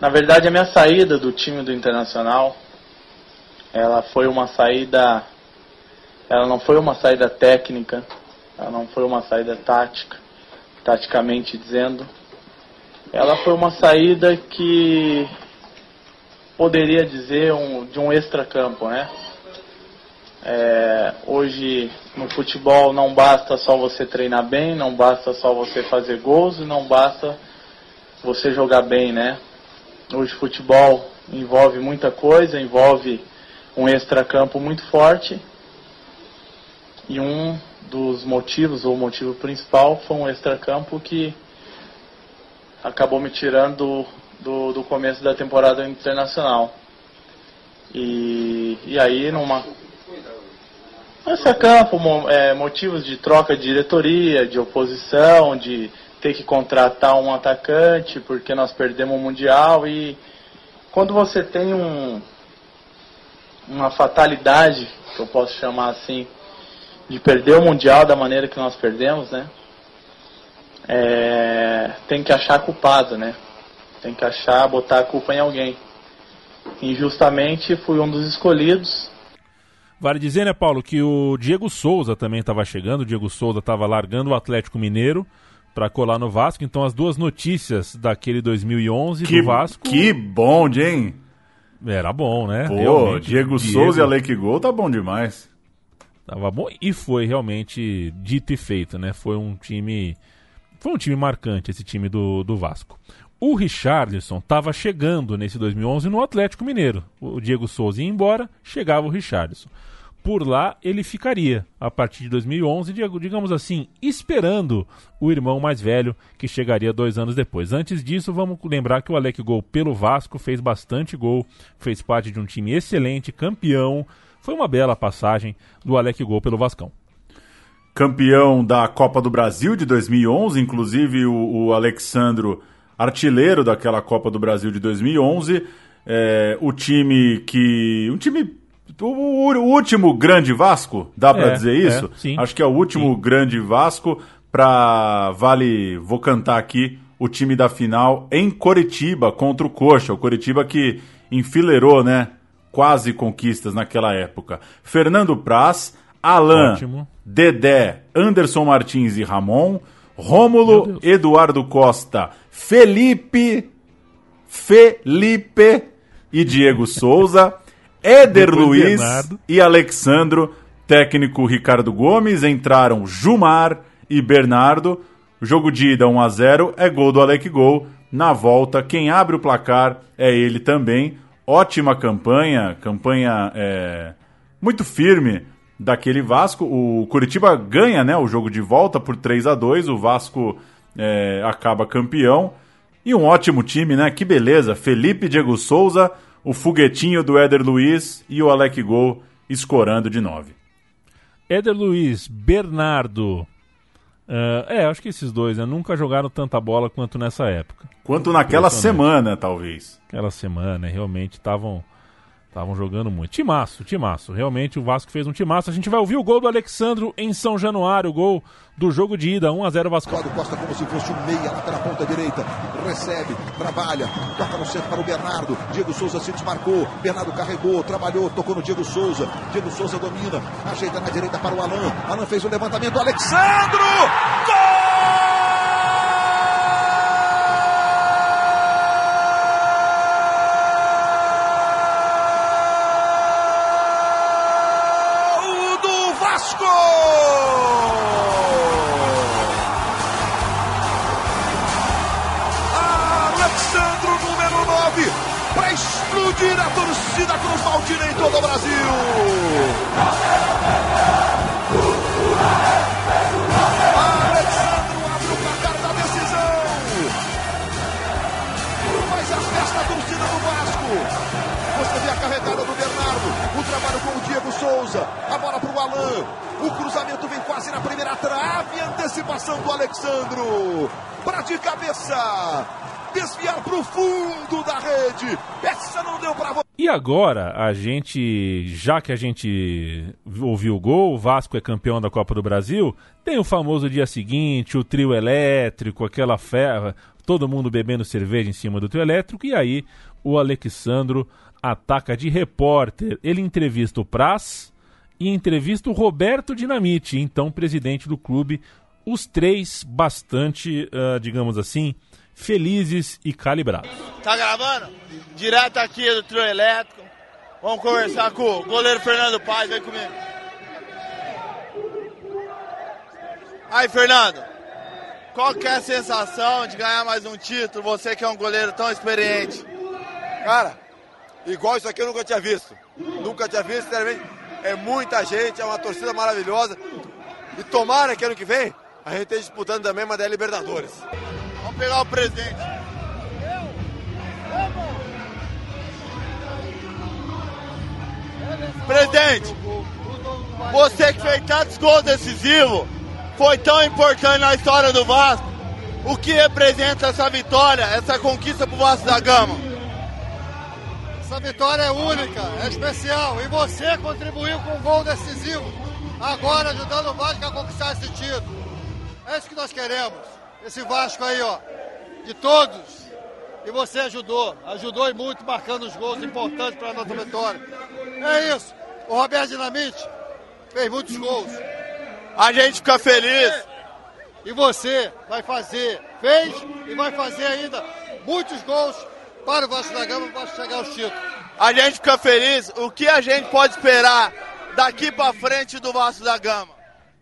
Na verdade, a minha saída do time do Internacional, ela foi uma saída, ela não foi uma saída técnica, ela não foi uma saída tática, taticamente dizendo. Ela foi uma saída que poderia dizer um, de um extracampo, né? É, hoje no futebol não basta só você treinar bem, não basta só você fazer gols e não basta você jogar bem, né? Hoje futebol envolve muita coisa, envolve um extracampo muito forte. E um dos motivos, ou motivo principal, foi um extracampo que acabou me tirando do, do começo da temporada internacional. E, e aí, numa. Extracampo, mo- é, motivos de troca de diretoria, de oposição, de ter que contratar um atacante porque nós perdemos o Mundial e quando você tem um, uma fatalidade, que eu posso chamar assim, de perder o Mundial da maneira que nós perdemos, né? É, tem que achar culpado, né? Tem que achar, botar a culpa em alguém. Injustamente fui um dos escolhidos, Vale dizer, né, Paulo, que o Diego Souza também estava chegando. O Diego Souza estava largando o Atlético Mineiro para colar no Vasco. Então, as duas notícias daquele 2011 Que, do Vasco que bonde, hein? era bom, né? Pô, Realmente, Diego, Souza e Alec Gol tá bom demais. Tava bom e foi realmente dito e feito, né? Foi um time. Foi um time marcante esse time do, do Vasco. O Richarlison estava chegando nesse 2011 no Atlético Mineiro. O Diego Souza ia embora, chegava o Richarlison. Por lá ele ficaria a partir de 2011, digo- digamos assim, esperando o irmão mais velho que chegaria dois anos depois. Antes disso, vamos lembrar que o Alec Gol pelo Vasco fez bastante gol, fez parte de um time excelente, campeão. Foi uma bela passagem do Alec Gol pelo Vascão. Campeão da Copa do Brasil de 2011, inclusive o, o Alexandro, artilheiro daquela Copa do Brasil de 2011. É, o time que. Um time. O, o- último grande Vasco, dá pra É, dizer é, isso? sim. Acho que é o último grande Vasco. Pra. Vale. Vou cantar aqui o time da final em Coritiba contra o Coxa. O Coritiba que enfileirou, né? Quase conquistas naquela época. Fernando Praz, Alain, Ótimo. Dedé, Anderson Martins e Ramon, Rômulo. Eduardo Costa, Felipe, Felipe e Diego Souza, Éder Depois Luiz Bernardo. e Alexandro, técnico Ricardo Gomes, entraram Jumar e Bernardo, Jogo de ida 1 a 0 é gol do Alec Gol. Na volta, quem abre o placar é ele também. Ótima campanha, campanha é, muito firme daquele Vasco. O Curitiba ganha né, o jogo de volta por 3 a 2 O Vasco é, acaba campeão. E um ótimo time, né? Que beleza. Felipe Diego Souza, o foguetinho do Éder Luiz e o Alec Gol escorando de 9. Éder Luiz, Bernardo. Uh, é, acho que esses dois né, nunca jogaram tanta bola quanto nessa época. Quanto naquela semana, talvez. Aquela semana, realmente estavam Estavam jogando muito. Timaço, timaço. Realmente o Vasco fez um timaço. A gente vai ouvir o gol do Alexandro em São Januário, o gol do jogo de ida, 1 a 0 Vasco. Cláudio Costa como se fosse um meia lá pela ponta direita. Recebe, trabalha, toca no centro para o Bernardo. Diego Souza se desmarcou. Bernardo carregou, trabalhou, tocou no Diego Souza. Diego Souza domina, ajeita na direita para o Alan. Alan fez o levantamento. Alexandro! Gol! Explodir a torcida Cruz Maltina em todo o placar da decisão. Faz a festa a torcida do Vasco. Você vê a carregada do Bernardo, o trabalho com o Diego Souza, a bola para o Alain. O cruzamento vem quase na primeira trave, antecipação do Alexandro. Para de cabeça desviar para o fundo da rede. Essa não deu para E agora, a gente, já que a gente ouviu o gol, o Vasco é campeão da Copa do Brasil, tem o famoso dia seguinte, o trio elétrico, aquela ferra, todo mundo bebendo cerveja em cima do trio elétrico, e aí o Alexandro ataca de repórter. Ele entrevista o Praz e entrevista o Roberto Dinamite, então presidente do clube. Os três bastante, uh, digamos assim, felizes e calibrados. Tá gravando? Direto aqui do trio elétrico. Vamos conversar com o goleiro Fernando Paz, vem comigo. Aí, Fernando, qual que é a sensação de ganhar mais um título, você que é um goleiro tão experiente? Cara, igual isso aqui eu nunca tinha visto. Nunca tinha visto, sinceramente. É muita gente, é uma torcida maravilhosa. E tomara que ano que vem a gente esteja disputando também uma da Libertadores. Vamos pegar o presidente. Presidente, você que fez tantos gols decisivos, foi tão importante na história do Vasco. O que representa essa vitória, essa conquista pro Vasco da Gama? Essa vitória é única, é especial. E você contribuiu com um gol decisivo, agora ajudando o Vasco a conquistar esse título. É isso que nós queremos esse Vasco aí, ó, de todos. E você ajudou, ajudou e muito, marcando os gols importantes para a nossa vitória. É isso. O Roberto Dinamite fez muitos gols. A gente fica feliz. E você vai fazer, fez e vai fazer ainda muitos gols para o Vasco da Gama para chegar aos títulos. A gente fica feliz. O que a gente pode esperar daqui para frente do Vasco da Gama?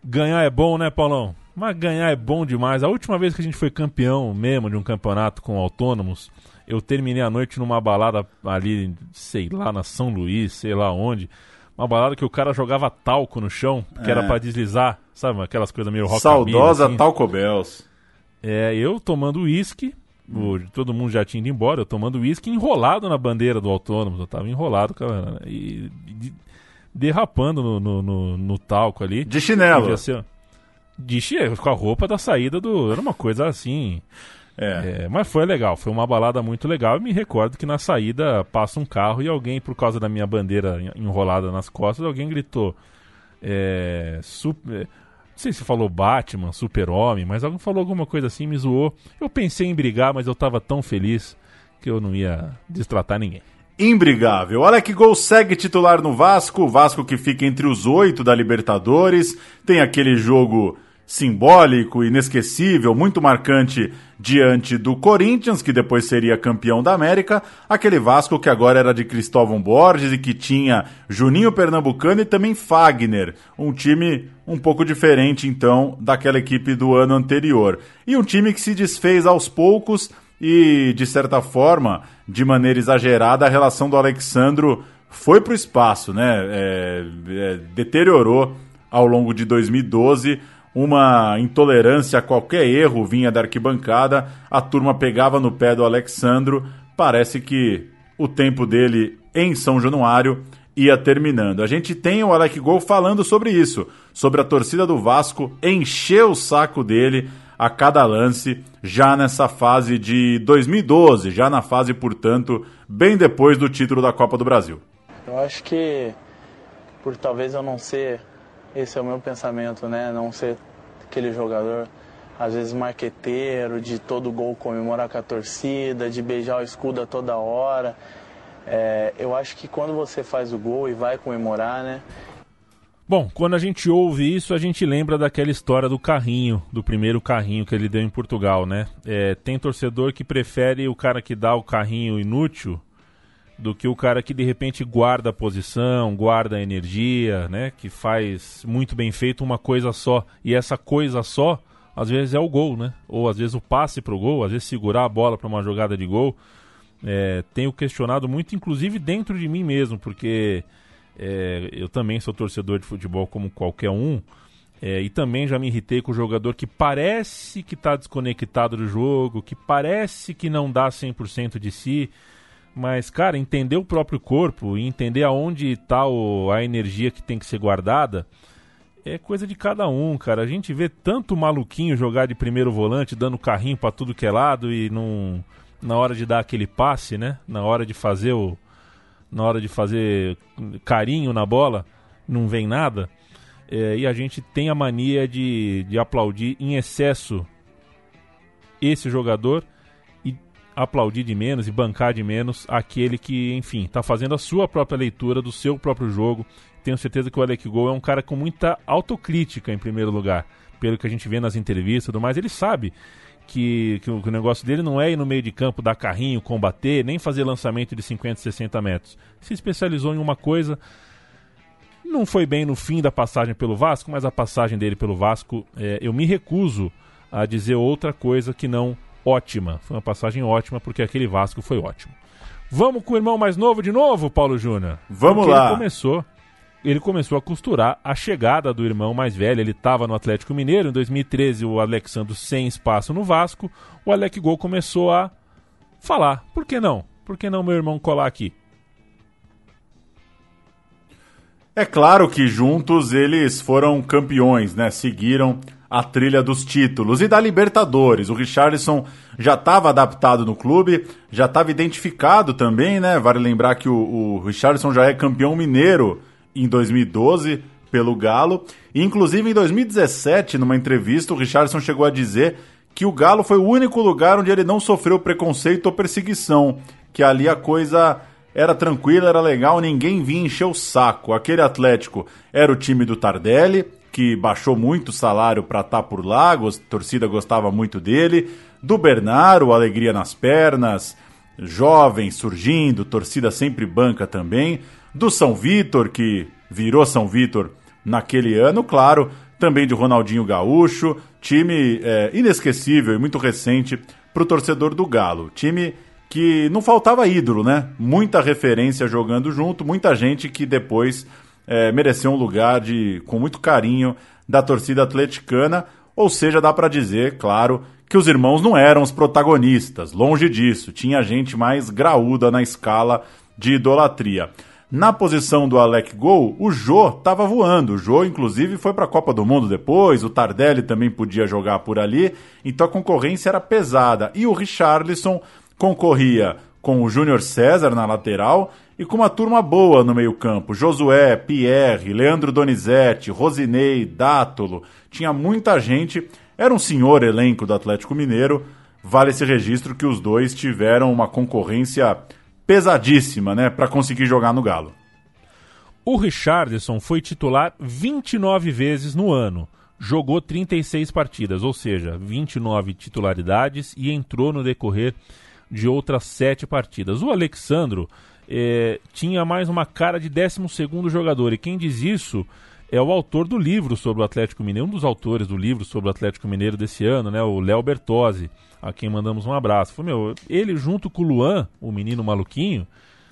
Ganhar é bom, né, Paulão? Mas ganhar é bom demais. A última vez que a gente foi campeão mesmo de um campeonato com autônomos, eu terminei a noite numa balada ali, sei lá, na São Luís, sei lá onde. Uma balada que o cara jogava talco no chão, que é. era para deslizar, sabe? Aquelas coisas meio rock Saudosa assim. Talco Bells. É, eu tomando uísque, todo mundo já tinha ido embora, eu tomando uísque enrolado na bandeira do autônomo. Eu tava enrolado, cara, e, e derrapando no, no, no, no, talco ali. De chinelo. Ser, de com a roupa da saída do. Era uma coisa assim. É. É, mas foi legal, foi uma balada muito legal. E me recordo que na saída passa um carro e alguém, por causa da minha bandeira enrolada nas costas, alguém gritou. É, super, não sei se falou Batman, Super-Homem, mas alguém falou alguma coisa assim, me zoou. Eu pensei em brigar, mas eu tava tão feliz que eu não ia destratar ninguém. Imbrigável. Olha que gol segue titular no Vasco. O Vasco que fica entre os oito da Libertadores. Tem aquele jogo simbólico, inesquecível, muito marcante diante do Corinthians, que depois seria campeão da América, aquele Vasco que agora era de Cristóvão Borges e que tinha Juninho Pernambucano e também Fagner, um time um pouco diferente então daquela equipe do ano anterior. E um time que se desfez aos poucos e, de certa forma, de maneira exagerada, a relação do Alexandro foi para o espaço, né? É, é, deteriorou ao longo de 2012 uma intolerância a qualquer erro vinha da arquibancada, a turma pegava no pé do Alexandro. Parece que o tempo dele em São Januário ia terminando. A gente tem o Alec Gol falando sobre isso, sobre a torcida do Vasco encher o saco dele a cada lance, já nessa fase de 2012, já na fase, portanto, bem depois do título da Copa do Brasil. Eu acho que por talvez eu não ser esse é o meu pensamento, né? Não ser aquele jogador, às vezes marqueteiro, de todo gol comemorar com a torcida, de beijar o escudo a toda hora. É, eu acho que quando você faz o gol e vai comemorar, né? Bom, quando a gente ouve isso, a gente lembra daquela história do carrinho, do primeiro carrinho que ele deu em Portugal, né? É, tem torcedor que prefere o cara que dá o carrinho inútil do que o cara que de repente guarda a posição, guarda a energia, né? Que faz muito bem feito uma coisa só. E essa coisa só, às vezes é o gol, né? Ou às vezes o passe para o gol, às vezes segurar a bola para uma jogada de gol. É, tenho questionado muito, inclusive dentro de mim mesmo, porque é, eu também sou torcedor de futebol como qualquer um. É, e também já me irritei com o jogador que parece que está desconectado do jogo, que parece que não dá 100% de si. Mas, cara, entender o próprio corpo e entender aonde está a energia que tem que ser guardada é coisa de cada um, cara. A gente vê tanto maluquinho jogar de primeiro volante, dando carrinho para tudo que é lado e não na hora de dar aquele passe, né? Na hora de fazer o na hora de fazer carinho na bola, não vem nada. É, e a gente tem a mania de, de aplaudir em excesso esse jogador aplaudir de menos e bancar de menos aquele que, enfim, está fazendo a sua própria leitura do seu próprio jogo. Tenho certeza que o Alec Gol é um cara com muita autocrítica, em primeiro lugar, pelo que a gente vê nas entrevistas e tudo mais. Ele sabe que, que, o, que, o, negócio dele não é ir no meio de campo, dar carrinho, combater, nem fazer lançamento de 50, 60 metros. Se especializou em uma coisa. Não foi bem no fim da passagem pelo Vasco, mas a passagem dele pelo Vasco, é, eu me recuso a dizer outra coisa que não ótima. Foi uma passagem ótima porque aquele Vasco foi ótimo. Vamos com o irmão mais novo de novo, Paulo Júnior? Vamos porque lá. Ele começou, ele começou a costurar a chegada do irmão mais velho. Ele estava no Atlético Mineiro. Em 2013, o Alexandre sem espaço no Vasco. O Alec Gol começou a falar. Por que não? Por que não meu irmão colar aqui? É claro que juntos eles foram campeões, né? Seguiram a trilha dos títulos e da Libertadores. O Richardson já estava adaptado no clube, já estava identificado também, né? Vale lembrar que o, o Richardson já é campeão mineiro em 2012 pelo Galo. E, inclusive em 2017, numa entrevista, o Richardson chegou a dizer que o Galo foi o único lugar onde ele não sofreu preconceito ou perseguição, que ali a coisa era tranquila, era legal, ninguém vinha encher o saco. Aquele Atlético era o time do Tardelli, que baixou muito o salário para estar tá por lá, a torcida gostava muito dele. Do Bernardo, alegria nas pernas, jovem surgindo, torcida sempre banca também. Do São Vitor, que virou São Vitor naquele ano, claro. Também de Ronaldinho Gaúcho, time é, inesquecível e muito recente para o torcedor do Galo. Time que não faltava ídolo, né? Muita referência jogando junto, muita gente que depois é, mereceu um lugar de, com muito carinho da torcida atleticana. Ou seja, dá para dizer, claro, que os irmãos não eram os protagonistas, longe disso, tinha gente mais graúda na escala de idolatria. Na posição do Alec Gol, o Jô estava voando. O Jô, inclusive, foi para a Copa do Mundo depois. O Tardelli também podia jogar por ali. Então a concorrência era pesada. E o Richarlison concorria com o Júnior César na lateral e com uma turma boa no meio-campo. Josué, Pierre, Leandro Donizete, Rosinei, Dátolo. Tinha muita gente. Era um senhor elenco do Atlético Mineiro. Vale esse registro que os dois tiveram uma concorrência pesadíssima, né, para conseguir jogar no Galo. O Richardson foi titular 29 vezes no ano. jogou 36 partidas, ou seja, 29 titularidades e entrou no decorrer de outras 7 partidas. O Alexandro é, tinha mais uma cara de 12 jogador, e quem diz isso é o autor do livro sobre o Atlético Mineiro, um dos autores do livro sobre o Atlético Mineiro desse ano, né, o Léo Bertozzi, a quem mandamos um abraço. Foi, meu, ele junto com o Luan, o menino maluquinho,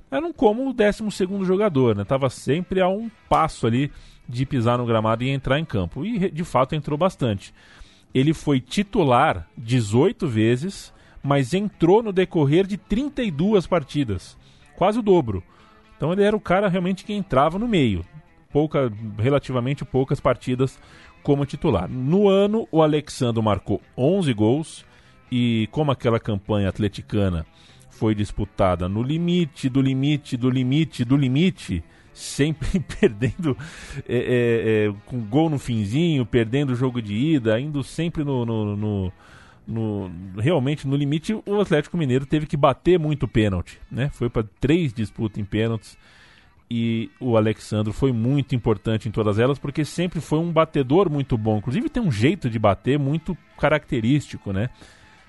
eram como o 12 jogador, né? Tava sempre a um passo ali de pisar no gramado e entrar em campo. E de fato entrou bastante. Ele foi titular 18 vezes, mas entrou no decorrer de 32 partidas, quase o dobro. Então ele era o cara realmente que entrava no meio, pouca, relativamente poucas partidas como titular. No ano, o Alexandre marcou 11 gols e como aquela campanha atleticana foi disputada no limite, do limite, do limite, do limite, sempre perdendo é, é, é, com gol no finzinho, perdendo o jogo de ida, indo sempre no, no, no, no realmente no limite. O Atlético Mineiro teve que bater muito pênalti, né? Foi para três disputas em pênaltis e o Alexandro foi muito importante em todas elas porque sempre foi um batedor muito bom. Inclusive tem um jeito de bater muito característico, né?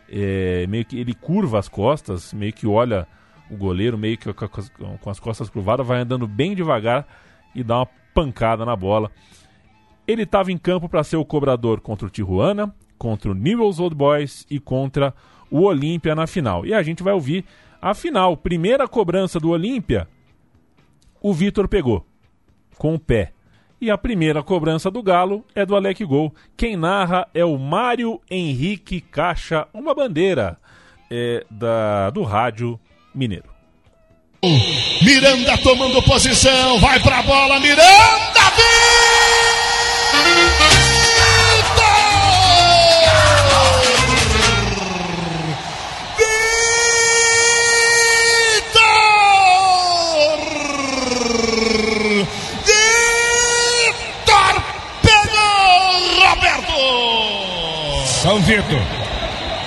É, meio que ele curva as costas, meio que olha o goleiro meio que com as costas curvadas, vai andando bem devagar e dá uma pancada na bola. Ele estava em campo para ser o cobrador contra o Tijuana, contra o Newell's Old Boys e contra o Olímpia na final. E a gente vai ouvir a final. Primeira cobrança do Olímpia, o Vitor pegou com o pé. E a primeira cobrança do Galo é do Alec Gol. Quem narra é o Mário Henrique Caixa, uma bandeira é, da, do rádio Mineiro. Miranda tomando posição, vai pra bola, Miranda! São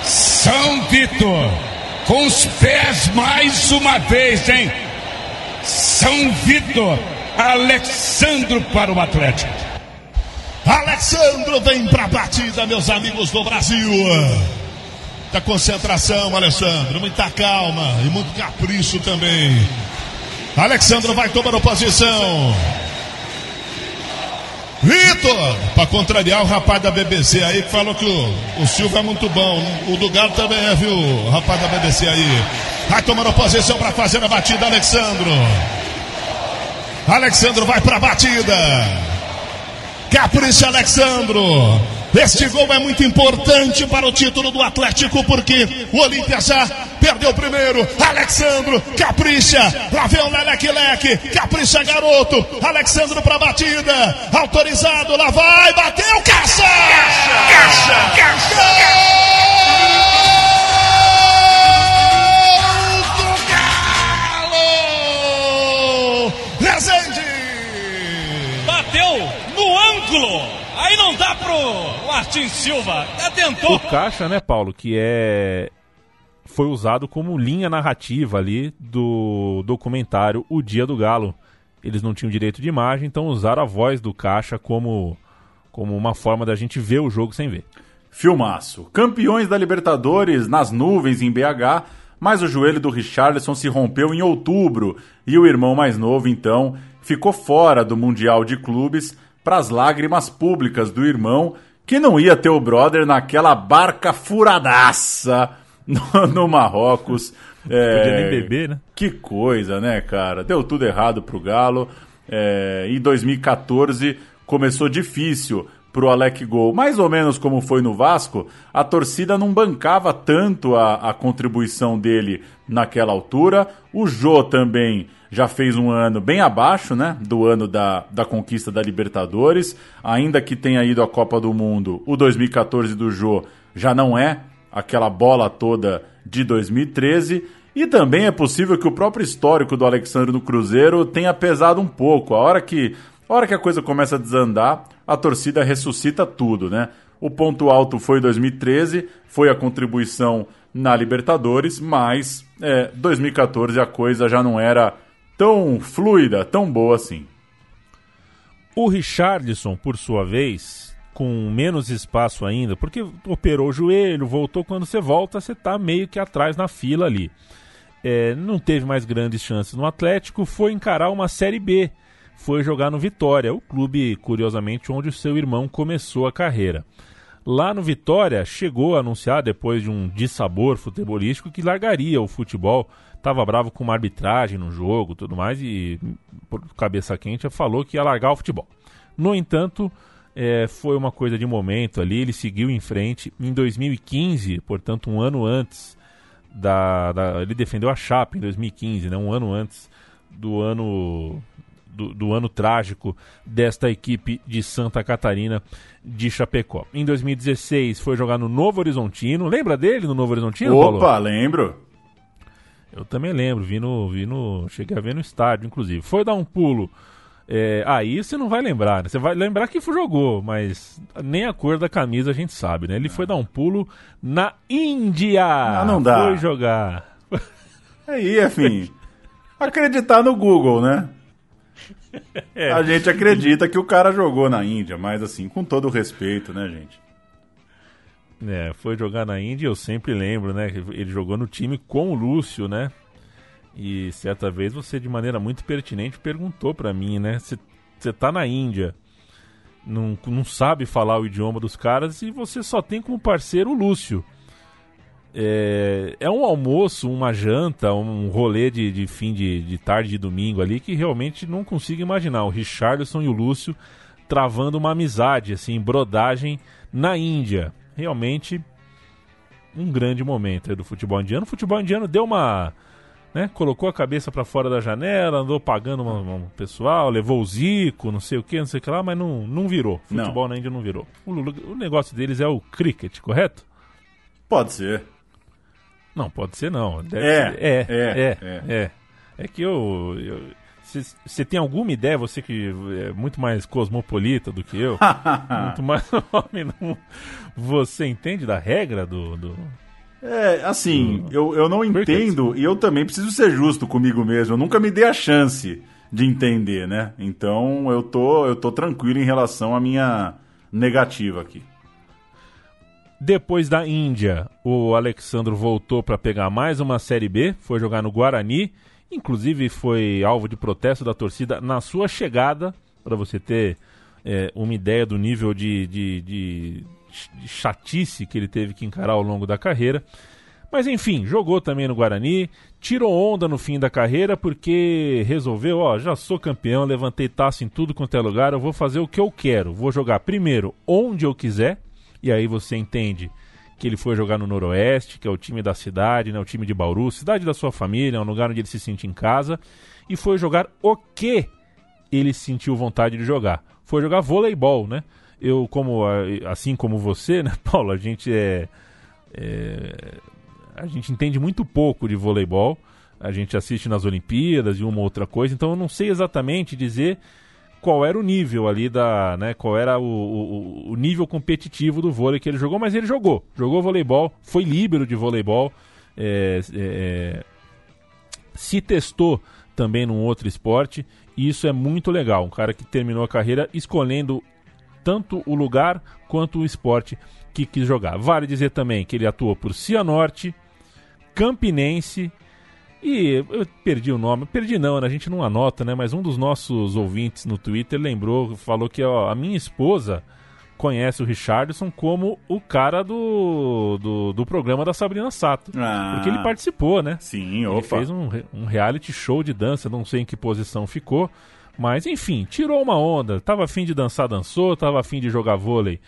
São Vitor com os pés mais uma vez, hein? São Vitor, Alexandro para o Atlético. Alexandro vem para a batida, meus amigos do Brasil. Da concentração, Alexandro, muita calma e muito capricho também. Alexandro vai tomando posição. Vitor, para contrariar o rapaz da BBC aí que falou que o, o Silva é muito bom. O do Galo também é, viu? O rapaz da BBC aí. Vai tomando posição para fazer a batida, Alexandro. Alexandro vai para a batida. Capricha, Alexandro. Este gol é muito importante para o título do Atlético, porque o Olímpia já perdeu o primeiro. Alexandro, capricha. Lá vem o Leleque Leque. Capricha, garoto. Alexandro para batida. Autorizado, lá vai. Bateu, caixa! Caixa! Caixa! Galo! Rezende! Bateu no ângulo! Aí não dá pro Martin Silva. Já tentou. O caixa, né, Paulo, que é foi usado como linha narrativa ali do documentário O Dia do Galo. Eles não tinham direito de imagem, então usaram a voz do caixa como como uma forma da gente ver o jogo sem ver. Filmaço. Campeões da Libertadores nas nuvens em BH, mas o joelho do Richarlison se rompeu em outubro e o irmão mais novo, então, ficou fora do Mundial de Clubes para as lágrimas públicas do irmão que não ia ter o brother naquela barca furadaça no, no Marrocos. É, Podia nem beber, né? Que coisa, né, cara? Deu tudo errado pro Galo. É, em 2014 começou difícil pro Alec Gol, mais ou menos como foi no Vasco, a torcida não bancava tanto a, a contribuição dele naquela altura. O Jô também já fez um ano bem abaixo, né, do ano da, da conquista da Libertadores, ainda que tenha ido à Copa do Mundo, o 2014 do Jô já não é aquela bola toda de 2013, e também é possível que o próprio histórico do Alexandre no Cruzeiro tenha pesado um pouco. A hora que a hora que a coisa começa a desandar, a torcida ressuscita tudo, né? O ponto alto foi 2013, foi a contribuição na Libertadores, mas é, 2014 a coisa já não era tão fluida, tão boa assim. O Richardson, por sua vez, com menos espaço ainda, porque operou o joelho, voltou. Quando você volta, você está meio que atrás na fila ali. É, não teve mais grandes chances no Atlético, foi encarar uma Série B. Foi jogar no Vitória, o clube, curiosamente, onde o seu irmão começou a carreira. Lá no Vitória, chegou a anunciar, depois de um dissabor futebolístico, que largaria o futebol. Estava bravo com uma arbitragem no jogo tudo mais, e, por cabeça quente, falou que ia largar o futebol. No entanto, é, foi uma coisa de momento ali, ele seguiu em frente. Em 2015, portanto, um ano antes da, da, ele defendeu a Chape em 2015, né, um ano antes do ano do, do, ano trágico desta equipe de Santa Catarina de Chapecó. Em 2016 foi jogar no Novo Horizontino. Lembra dele no Novo Horizontino? Opa, Paulo? lembro. Eu também lembro, vi no, vi no, cheguei a ver no estádio, inclusive. Foi dar um pulo é, aí você não vai lembrar, né? Você vai lembrar que jogou, mas nem a cor da camisa a gente sabe, né? Ele foi dar um pulo na Índia. Ah, não dá. Foi jogar. Aí, enfim. acreditar no Google, né? É. A gente acredita que o cara jogou na Índia, mas assim, com todo o respeito, né, gente? É, foi jogar na Índia, eu sempre lembro, né? Ele jogou no time com o Lúcio, né? E certa vez você, de maneira muito pertinente, perguntou para mim, né? Você tá na Índia, não, não sabe falar o idioma dos caras e você só tem como parceiro o Lúcio. É, é um almoço, uma janta, um rolê de, de fim de, de tarde de domingo ali que realmente não consigo imaginar. O Richardson e o Lúcio travando uma amizade, assim, brodagem na Índia. Realmente um grande momento do futebol indiano. O futebol indiano deu uma né? Colocou a cabeça para fora da janela, andou pagando um pessoal, levou o Zico, não sei o que, não sei o que lá, mas não, não virou. Futebol não. na Índia não virou. O, o negócio deles é o cricket, correto? Pode ser. Não, pode ser não. Deve é, ser. É, é, é, é, é. que eu, você tem alguma ideia, você que é muito mais cosmopolita do que eu, muito mais homem, você entende da regra do, do, é, assim, eu, eu não entendo e eu também preciso ser justo comigo mesmo. Eu nunca me dei a chance de entender, né? Então eu tô, eu tô tranquilo em relação à minha negativa aqui. Depois da Índia, o Alexandro voltou para pegar mais uma Série B, foi jogar no Guarani, inclusive foi alvo de protesto da torcida na sua chegada, para você ter é, uma ideia do nível de, de, de de chatice que ele teve que encarar ao longo da carreira. Mas enfim, jogou também no Guarani, tirou onda no fim da carreira porque resolveu, ó, já sou campeão, levantei taça em tudo quanto é lugar, eu vou fazer o que eu quero. Vou jogar primeiro onde eu quiser, e aí você entende que ele foi jogar no Noroeste, que é o time da cidade, né, o time de Bauru, cidade da sua família, é um lugar onde ele se sente em casa, e foi jogar o que ele sentiu vontade de jogar. Foi jogar voleibol, né? eu, como assim como você, né, Paulo, a gente é, é, a gente entende muito pouco de voleibol. A gente assiste nas Olimpíadas e uma outra coisa, então eu não sei exatamente dizer qual era o nível ali da, né, qual era o, o, o nível competitivo do vôlei que ele jogou, mas ele jogou, jogou voleibol, foi líbero de voleibol, é, é, se testou também num outro esporte e isso é muito legal. Um cara que terminou a carreira escolhendo tanto o lugar quanto o esporte que quis jogar. Vale dizer também que ele atuou por Cianorte, Campinense e eu perdi o nome, perdi não, né? a gente não anota, né? Mas um dos nossos ouvintes no Twitter lembrou, falou que ó, a minha esposa conhece o Richardson como o cara do, do, do programa da Sabrina Sato. Ah, porque ele participou, né? Sim, opa. Ele fez um, um reality show de dança, não sei em que posição ficou. Mas enfim, tirou uma onda, tava afim de dançar, dançou, tava afim de jogar vôlei,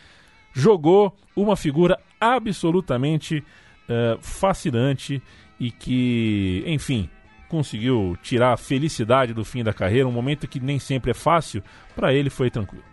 jogou uma figura absolutamente uh, fascinante e que, enfim, conseguiu tirar a felicidade do fim da carreira, um momento que nem sempre é fácil, para ele foi tranquilo.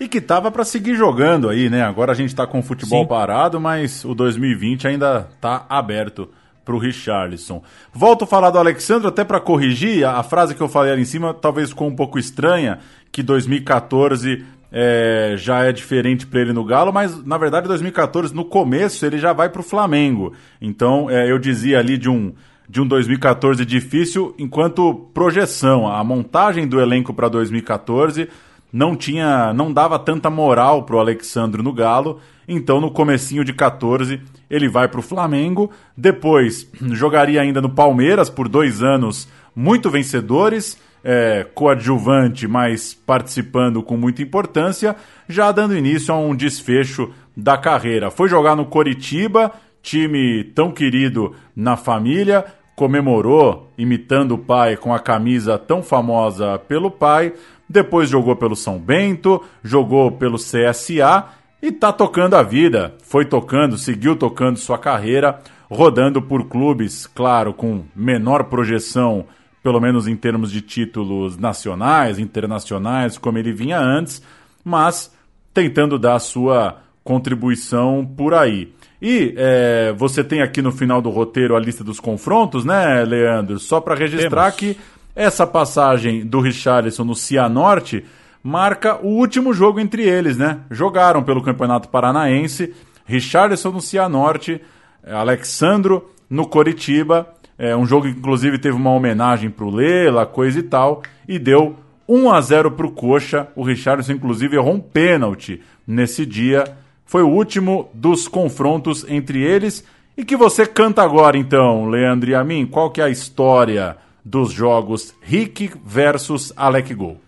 E que tava para seguir jogando aí, né? Agora a gente tá com o futebol Sim. parado, mas o 2020 ainda tá aberto para o Richarlison. Volto a falar do Alexandre até para corrigir a, a, frase que eu falei ali em cima, talvez ficou um pouco estranha, que 2014 é, já é diferente para ele no Galo, mas na verdade 2014 no começo ele já vai para o Flamengo. Então é, eu dizia ali de um de um 2014 difícil enquanto projeção. A montagem do elenco para 2014 não tinha, não dava tanta moral pro Alexandro no Galo. Então, no comecinho de 14, ele vai para o Flamengo. Depois, jogaria ainda no Palmeiras por dois anos, muito vencedores, é, coadjuvante, mas participando com muita importância, já dando início a um desfecho da carreira. Foi jogar no Coritiba, time tão querido na família, comemorou imitando o pai com a camisa tão famosa pelo pai. Depois jogou pelo São Bento, jogou pelo CSA e tá tocando a vida. Foi tocando, seguiu tocando sua carreira, rodando por clubes, claro, com menor projeção, pelo menos em termos de títulos nacionais, internacionais, como ele vinha antes, mas tentando dar a sua contribuição por aí. E é, você tem aqui no final do roteiro a lista dos confrontos, né, Leandro? Só para registrar Temos. que essa passagem do Richarlison no Cianorte marca o último jogo entre eles, né? Jogaram pelo Campeonato Paranaense, Richarlison no Cianorte, Alexandro no Coritiba, é um jogo que inclusive teve uma homenagem pro Lela, coisa e tal, e deu 1 a 0 pro Coxa. O Richarlison inclusive errou um pênalti nesse dia. Foi o último dos confrontos entre eles. E que você canta agora então, Leandro e a mim, qual que é a história dos jogos Rick versus Alec Gol?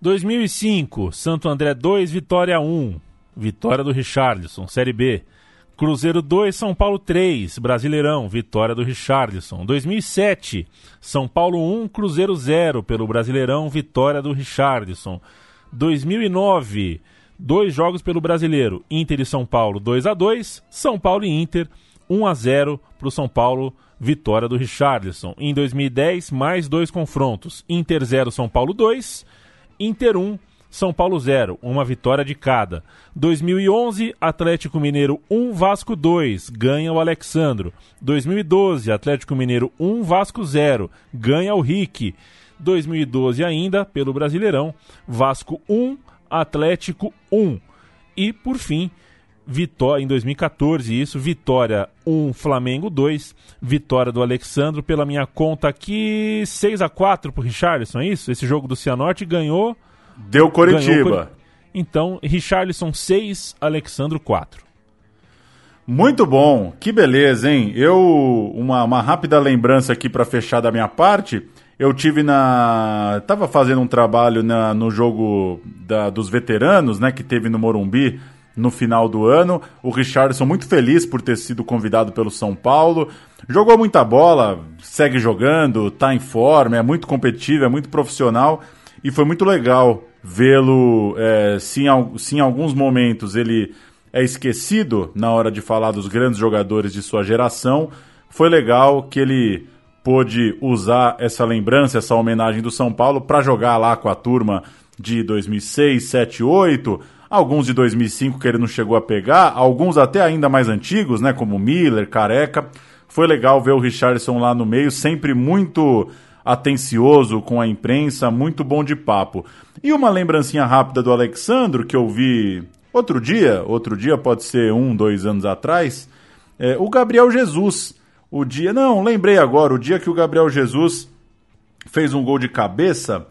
2005, Santo André 2, Vitória 1. Vitória do Richardson, Série B. Cruzeiro 2, São Paulo 3, Brasileirão, vitória do Richardson. 2007, São Paulo 1, Cruzeiro 0 pelo Brasileirão, vitória do Richardson. 2009, dois jogos pelo Brasileiro, Inter e São Paulo 2 a 2, São Paulo e Inter 1 a 0 para o São Paulo, vitória do Richardson. Em 2010, mais dois confrontos, Inter 0, São Paulo 2 Inter 1, São Paulo 0, uma vitória de cada. 2011, Atlético Mineiro 1, Vasco 2, ganha o Alexandro. 2012, Atlético Mineiro 1, Vasco 0, ganha o Rick. 2012 ainda, pelo Brasileirão, Vasco 1, Atlético 1. E, por fim, vitória em 2014, isso, vitória 1, Flamengo 2, vitória do Alexandro, pela minha conta aqui, 6 a 4 pro Richarlison, é isso? Esse jogo do Cianorte ganhou. Deu Coritiba. Ganhou, então, Richarlison 6, Alexandro 4. Muito bom, que beleza, hein? Eu, uma, uma rápida lembrança aqui para fechar da minha parte. Eu tive na. Tava fazendo um trabalho na, no jogo da, dos veteranos, né? Que teve no Morumbi no final do ano. O Richardson muito feliz por ter sido convidado pelo São Paulo. Jogou muita bola, segue jogando, tá em forma, é muito competitivo, é muito profissional e foi muito legal vê-lo. É, se, em, se em alguns momentos ele é esquecido na hora de falar dos grandes jogadores de sua geração, foi legal que ele pôde usar essa lembrança, essa homenagem do São Paulo para jogar lá com a turma de 2006, 7, 8 alguns de 2005 que ele não chegou a pegar, alguns até ainda mais antigos, né, como Miller, Careca. Foi legal ver o Richardson lá no meio, sempre muito atencioso com a imprensa, muito bom de papo. E uma lembrancinha rápida do Alexandro que eu vi outro dia, outro dia pode ser um, dois anos atrás, é, o Gabriel Jesus. O dia, não, lembrei agora, o dia que o Gabriel Jesus fez um gol de cabeça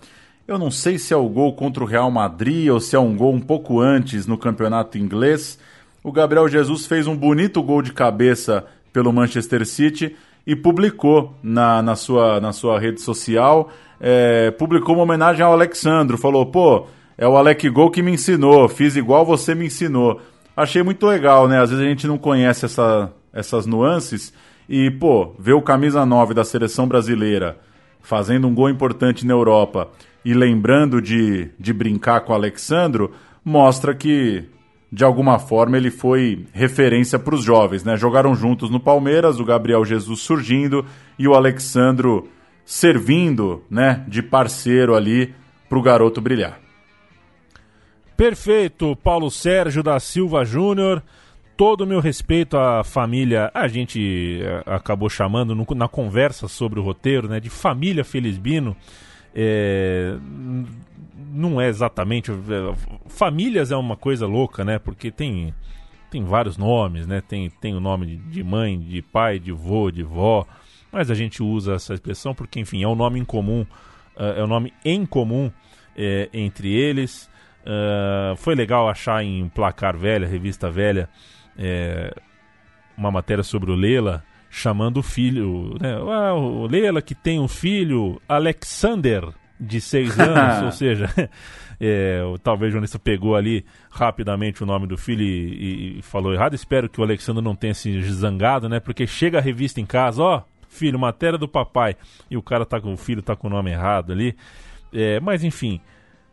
eu não sei se é o gol contra o Real Madrid ou se é um gol um pouco antes no campeonato inglês. O Gabriel Jesus fez um bonito gol de cabeça pelo Manchester City e publicou na, na, sua, na sua rede social. É, publicou uma homenagem ao Alexandro. Falou: pô, é o Alec Gol que me ensinou, fiz igual você me ensinou. Achei muito legal, né? Às vezes a gente não conhece essa, essas nuances. E, pô, ver o camisa 9 da seleção brasileira fazendo um gol importante na Europa e lembrando de, de brincar com o Alexandro, mostra que, de alguma forma, ele foi referência para os jovens. Né? Jogaram juntos no Palmeiras, o Gabriel Jesus surgindo e o Alexandro servindo né, de parceiro ali para o garoto brilhar. Perfeito, Paulo Sérgio da Silva Júnior. Todo o meu respeito à família, a gente eh, acabou chamando no, na conversa sobre o roteiro, né, de família Felisbino. É, não é exatamente. É, famílias é uma coisa louca, né? Porque tem, tem vários nomes, né? Tem, tem o nome de mãe, de pai, de vô, de vó. Mas a gente usa essa expressão porque, enfim, é um nome em comum, é, é um nome em comum é, entre eles. Uh, foi legal achar em Placar Velha, revista velha, é, uma matéria sobre o Lela, chamando o filho, né? Ah, o Lela que tem um filho, Alexander, de seis anos, ou seja, é, talvez o jornalista pegou ali rapidamente o nome do filho e, e, falou errado. Espero que o Alexander não tenha se zangado, né? Porque chega a revista em casa, ó, filho, matéria do papai, e o cara tá com o filho tá com o nome errado ali. É, mas enfim,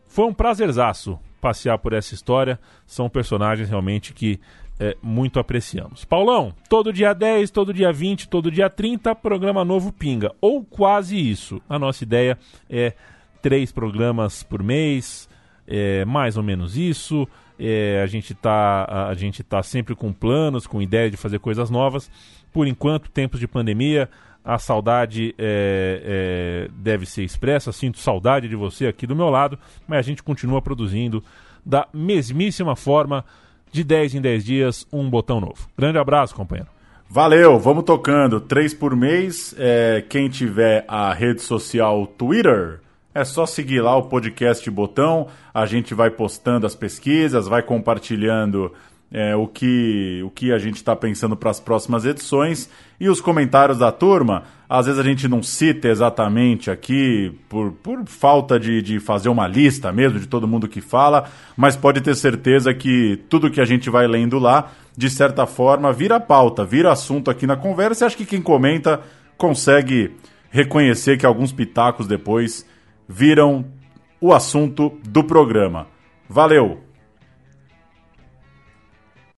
foi um prazerzaço passear por essa história. São personagens realmente que é, muito apreciamos. Paulão, todo dia 10, todo dia 20, todo dia 30, programa novo pinga. Ou quase isso. A nossa ideia é três programas por mês, é, mais ou menos isso. É, a gente está a gente tá sempre com planos, com ideia de fazer coisas novas. Por enquanto, tempos de pandemia, a saudade é, é, deve ser expressa. Sinto saudade de você aqui do meu lado, mas a gente continua produzindo da mesmíssima forma, de 10 em 10 dias, um botão novo. Grande abraço, companheiro. Valeu, vamos tocando. Três por mês. É, quem tiver a rede social Twitter, é só seguir lá o podcast Botão. A gente vai postando as pesquisas, vai compartilhando é, o, que, o que a gente está pensando para as próximas edições e os comentários da turma. Às vezes a gente não cita exatamente aqui por, por falta de, de fazer uma lista mesmo de todo mundo que fala, mas pode ter certeza que tudo que a gente vai lendo lá, de certa forma, vira pauta, vira assunto aqui na conversa e acho que quem comenta consegue reconhecer que alguns pitacos depois viram o assunto do programa. Valeu!